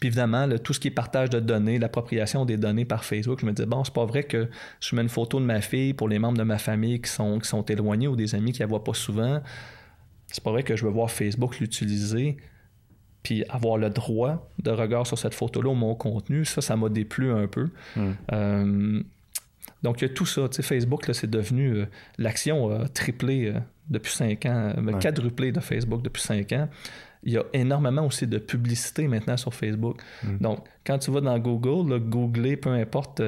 S2: Puis évidemment, tout ce qui est partage de données, l'appropriation des données par Facebook, je me disais, bon, c'est pas vrai que je mets une photo de ma fille pour les membres de ma famille qui sont, qui sont éloignés ou des amis qui la voient pas souvent. C'est pas vrai que je veux voir Facebook l'utiliser puis avoir le droit de regard sur cette photo-là ou mon contenu. Ça, ça m'a déplu un peu. Mm. Euh, donc, il y a tout ça. Tu sais, Facebook, c'est devenu. Euh, l'action a triplé euh, depuis cinq ans, euh, quadruplé de Facebook depuis cinq ans. Il y a énormément aussi de publicité maintenant sur Facebook. Mm. Donc, quand tu vas dans Google, googler peu importe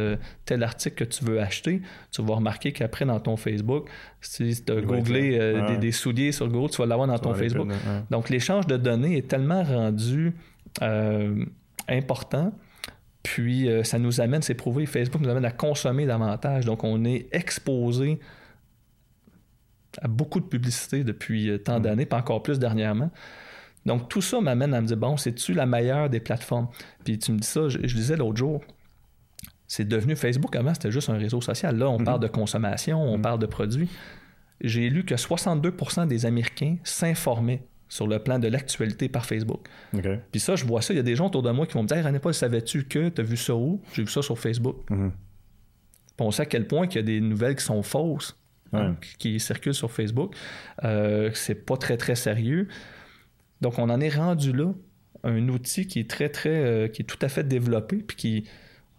S2: tel article que tu veux acheter, tu vas remarquer qu'après, dans ton Facebook, si tu as googlé des, souliers sur Google, tu vas l'avoir dans ton Facebook. Donc, l'échange de données est tellement rendu important puis, euh, ça nous amène, c'est prouvé, Facebook nous amène à consommer davantage. Donc, on est exposé à beaucoup de publicité depuis euh, tant mm. d'années, pas encore plus dernièrement. Donc, tout ça m'amène à me dire, bon, c'est-tu la meilleure des plateformes? Puis tu me dis ça, je, disais l'autre jour, c'est devenu Facebook avant, c'était juste un réseau social. Là, on mm-hmm. parle de consommation, on mm. parle de produits. J'ai lu que 62% des Américains s'informaient sur le plan de l'actualité par Facebook. Puis ça, je vois ça. Il y a des gens autour de moi qui vont me dire René Paul, savais-tu que tu as vu ça où? J'ai vu ça sur Facebook. Mm-hmm. On sait à quel point qu'il y a des nouvelles qui sont fausses, qui, circulent sur Facebook. Euh, c'est pas très, très sérieux. Donc, on en est rendu là. Un outil qui est très, très. Euh, qui est tout à fait développé. Puis qui.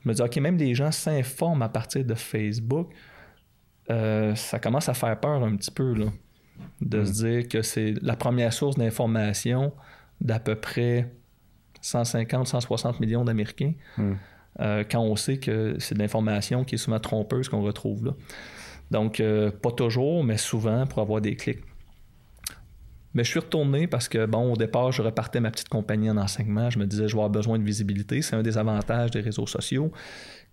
S2: Je me dis, OK, même des gens s'informent à partir de Facebook. Euh, ça commence à faire peur un petit peu, là de se dire que c'est la première source d'information d'à peu près 150, 160 millions d'Américains, hmm. euh, quand on sait que c'est de l'information qui est souvent trompeuse qu'on retrouve là. Donc, euh, pas toujours, mais souvent pour avoir des clics. Mais je suis retourné parce que, bon, au départ, je repartais ma petite compagnie en enseignement. Je me disais, je vais avoir besoin de visibilité. C'est un des avantages des réseaux sociaux.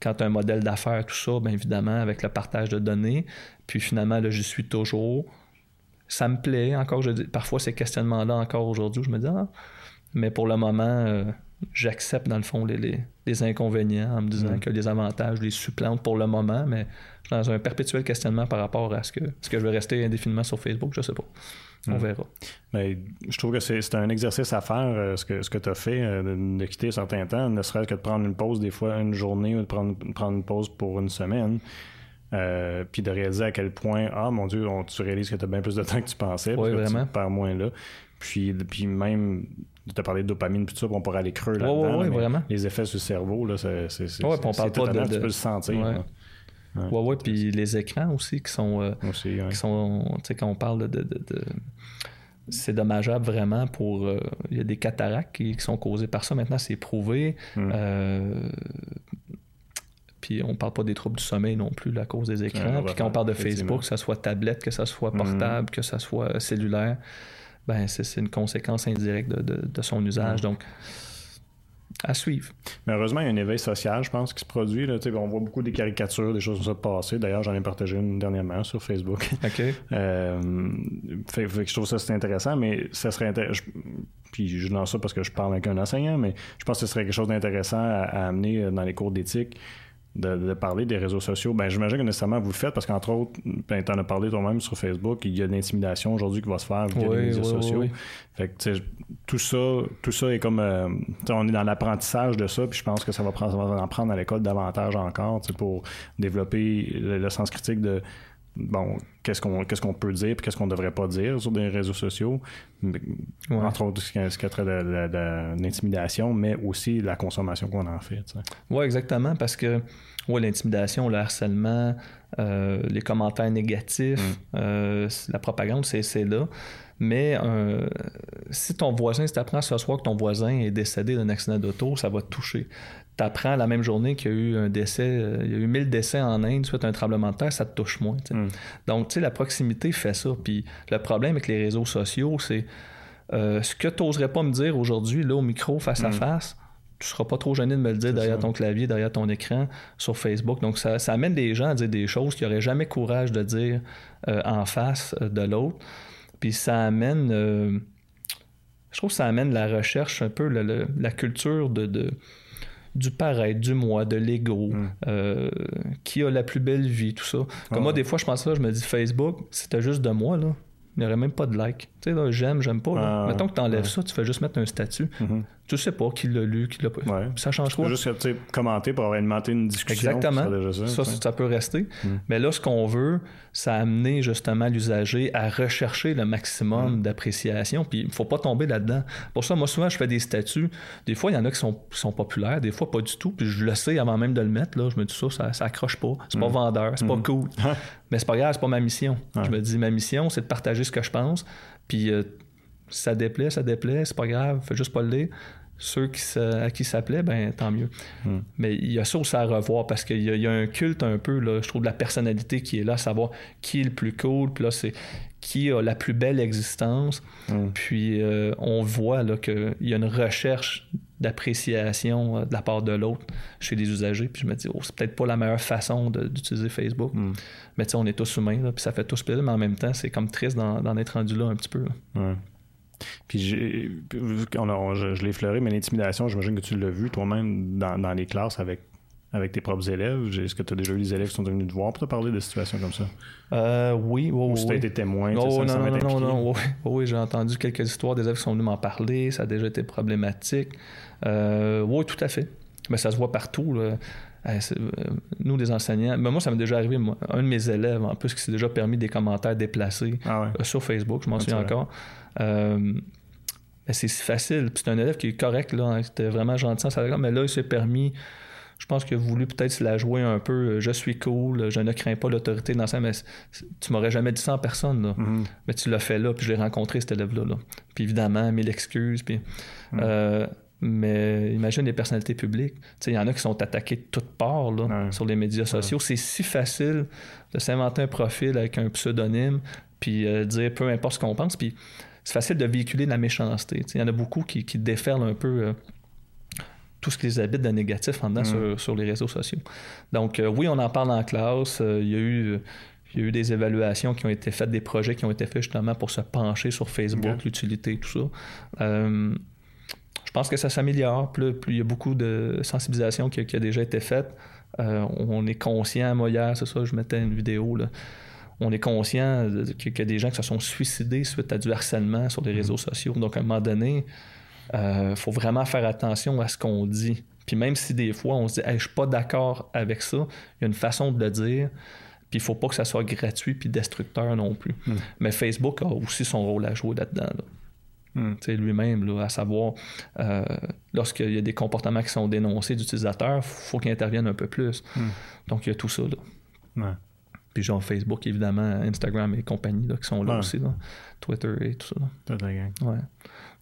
S2: Quand tu as un modèle d'affaires, tout ça, bien évidemment, avec le partage de données. Puis finalement, là, j'y suis toujours ça me plaît. Encore, je parfois, ces questionnements-là, encore aujourd'hui, je me dis, ah, mais pour le moment, euh, j'accepte, dans le fond, les, les, inconvénients en me disant mm. que les avantages les supplantent pour le moment, mais je suis dans un perpétuel questionnement par rapport à ce que, ce que je vais rester indéfiniment sur Facebook, je sais pas. On mm. verra.
S1: Mais je trouve que c'est un exercice à faire, euh, ce que, ce que tu as fait, euh, de, quitter un certain temps, ne serait-ce que de prendre une pause des fois une journée ou de prendre, prendre une pause pour une semaine. Euh, puis de réaliser à quel point, ah mon Dieu, tu réalises que tu as bien plus de temps que tu pensais,
S2: oui, vraiment.
S1: tu perds moins là. Puis, puis même tu as parlé de dopamine, puis tout ça, on pourrait aller creux là-dedans.
S2: Oui, vraiment.
S1: Les effets sur le cerveau, là, c'est.
S2: Ouais, on parle pas de,
S1: Tu peux le sentir.
S2: Ouais, ouais, puis les écrans aussi qui sont. Euh, aussi, qui sont tu sais, quand on parle de. de c'est dommageable vraiment pour. Euh, il y a des cataractes qui, sont causées par ça. Maintenant, c'est prouvé. Hmm. Euh, puis on parle pas des troubles du sommeil non plus à cause des écrans. puis quand on parle de Facebook, que ce soit tablette, que ce soit hmm. portable, que ce soit cellulaire, ben c'est une conséquence indirecte de, son usage. Hmm. Donc, à suivre.
S1: Mais heureusement, il y a un éveil social, je pense, qui se produit. Là. On voit beaucoup des caricatures, des choses comme ça passer. D'ailleurs, j'en ai partagé une dernièrement sur Facebook.
S2: OK.
S1: euh, fait, que je trouve ça c'est intéressant, mais ça serait intéressant. Puis je lance ça parce que je parle avec un enseignant, mais je pense que ce serait quelque chose d'intéressant à, amener dans les cours d'éthique de, parler des réseaux sociaux, ben j'imagine que nécessairement vous le faites parce qu'entre autres, ben, tu en as parlé toi-même sur Facebook, il y a de l'intimidation aujourd'hui qui va se faire via les réseaux sociaux. Fait que tout ça, tout ça est comme euh, on est dans l'apprentissage de ça, puis je pense que ça va, prendre, en prendre à l'école davantage encore pour développer le sens critique de bon, qu'est-ce qu'on qu'est-ce qu'on peut dire et qu'est-ce qu'on devrait pas dire sur des réseaux sociaux. Entre autres, ce qui a trait de, l'intimidation, mais aussi la consommation qu'on en fait.
S2: Oui, exactement, parce que ouais, l'intimidation, le harcèlement, euh, les commentaires négatifs, mm. euh, la propagande, c'est là. Mais euh, si ton voisin, si tu apprends ce soir que ton voisin est décédé d'un accident d'auto, ça va te toucher tu apprends la même journée qu'il y a eu un décès, euh, il y a eu 1000 décès en Inde suite à un tremblement de terre, ça te touche moins. Hmm. Donc, tu sais, la proximité fait ça. Puis le problème avec les réseaux sociaux, c'est euh, ce que tu n'oserais pas me dire aujourd'hui, là, au micro, face à hmm. face, tu seras pas trop gêné de me le dire derrière ton clavier, derrière ton écran, sur Facebook. Donc, ça, amène des gens à dire des choses qu'ils n'auraient jamais courage de dire euh, en face de l'autre. Puis ça amène... je trouve que ça amène la recherche un peu, la, culture de du paraître, du moi, de l'ego, hmm. euh, qui a la plus belle vie, tout ça. Comme moi, des fois, je pense ça, je me dis Facebook, c'était juste de moi, là. Il n'y aurait même pas de like. Tu sais, là, j'aime, j'aime pas. Là. Mettons que tu enlèves ça, tu fais juste mettre un statut. Mm-hmm. Tu sais pas qui l'a lu, qui l'a pas. Ça change quoi?
S1: juste commenter pour alimenter une discussion.
S2: Exactement. Ça, ça, peut rester. Mm. Mais là, ce qu'on veut, ça a amené justement l'usager à rechercher le maximum mm. d'appréciation. Puis il faut pas tomber là-dedans. Pour ça, moi, souvent, je fais des statuts. Des fois, il y en a qui sont, sont populaires, des fois, pas du tout. Puis je le sais avant même de le mettre. Là, je me dis ça, ça, ça accroche pas. C'est pas mm. vendeur, c'est pas cool. Mais c'est pas grave, c'est pas ma mission. Je me dis, ma mission, c'est de partager ce que je pense. Puis euh, ça déplaît, ça déplaît, c'est pas grave, fais juste pas le lire. Ceux qui à qui ça plaît, ben tant mieux. Hmm. Mais il y a ça aussi à revoir parce qu'il y, a un culte un peu, là, je trouve, de la personnalité qui est là, savoir qui est le plus cool, puis là, c'est qui a la plus belle existence. Hmm. Puis euh, on voit qu'il y a une recherche d'appréciation euh, de la part de l'autre chez les usagers. Puis je me dis, oh, c'est peut-être pas la meilleure façon d'utiliser Facebook. Hmm. Mais tu sais, on est tous humains, là, puis ça fait tous plaisir, mais en même temps, c'est comme triste d'en être rendu là un petit peu.
S1: Puis je, l'ai fleuré, mais l'intimidation, j'imagine que tu l'as vu toi-même dans, les classes avec, avec tes propres élèves. Est-ce que tu as déjà eu des élèves qui sont venus te voir pour te parler de situations comme ça?
S2: Euh, oui, oui,
S1: Ou si tu as été témoin,
S2: oh, non, non, non, non, oui, oui, j'ai entendu quelques histoires des élèves qui sont venus m'en parler, ça a déjà été problématique. Euh, oui, tout à fait. Mais ça se voit partout. Nous, les enseignants, mais moi, ça m'est déjà arrivé. un de mes élèves, en plus, qui s'est déjà permis des commentaires déplacés ah sur Facebook, je m'en souviens encore. Euh, c'est si facile. c'est un élève qui est correct, là, hein, c'était vraiment gentil, mais là, il s'est permis. Je pense qu'il a voulu peut-être se la jouer un peu. Euh, je suis cool, je ne crains pas l'autorité dans ça, mais tu m'aurais jamais dit ça en personne. Là. Mm-hmm. Mais tu l'as fait là, puis je l'ai rencontré, cet élève-là. Puis évidemment, mille excuses. Puis, mm. euh, mais imagine les personnalités publiques. Il y en a qui sont attaqués de toutes parts là, sur les médias sociaux. C'est si facile de s'inventer un profil avec un pseudonyme, puis dire peu importe ce qu'on pense. Puis c'est facile de véhiculer de la méchanceté. Il y en a beaucoup qui, qui déferlent un peu euh, tout ce qui les habite de négatif en dedans mm. sur, les réseaux sociaux. Donc, euh, oui, on en parle en classe. Euh, il, y a eu, il y a eu des évaluations qui ont été faites, des projets qui ont été faits justement pour se pencher sur Facebook, l'utilité, tout ça. Je pense que ça s'améliore. Plus, plus, il y a beaucoup de sensibilisation qui, a déjà été faite. on est conscient, moi hier, c'est ça, je mettais une vidéo, là, on est conscient qu'il y a des gens qui se sont suicidés suite à du harcèlement sur les mm-hmm. réseaux sociaux. Donc, à un moment donné, il euh, faut vraiment faire attention à ce qu'on dit. Puis même si des fois, on se dit hey, « je suis pas d'accord avec ça », il y a une façon de le dire. Puis il faut pas que ça soit gratuit puis destructeur non plus. Mm. Mais Facebook a aussi son rôle à jouer là-dedans. Hmm. lui-même, à savoir, euh, lorsqu'il y a des comportements qui sont dénoncés d'utilisateurs, il faut qu'il intervienne un peu plus. Hmm. Donc, il y a tout ça. Là. Puis genre Facebook, évidemment, Instagram et compagnie qui sont là aussi. Twitter et tout ça. Ouais.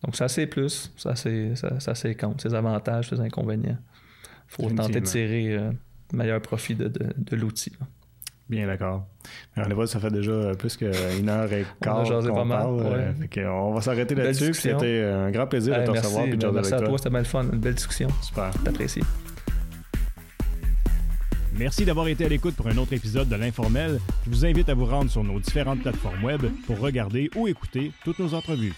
S2: Donc, ça, c'est plus. Ça, c'est ça, c'est contre. Ses avantages, ses inconvénients. Il faut tenter de tirer euh, le meilleur profit de, de, l'outil.
S1: Bien d'accord. On voit, ça fait déjà plus qu'une heure et quart qu'on parle. Euh, on va s'arrêter là-dessus. C'était un grand plaisir de te recevoir.
S2: Merci, merci à toi, c'était mal fun. Une belle discussion.
S1: Super.
S2: T'apprécies.
S1: Merci d'avoir été à l'écoute pour un autre épisode de l'Informel. Je vous invite à vous rendre sur nos différentes plateformes web pour regarder ou écouter toutes nos entrevues.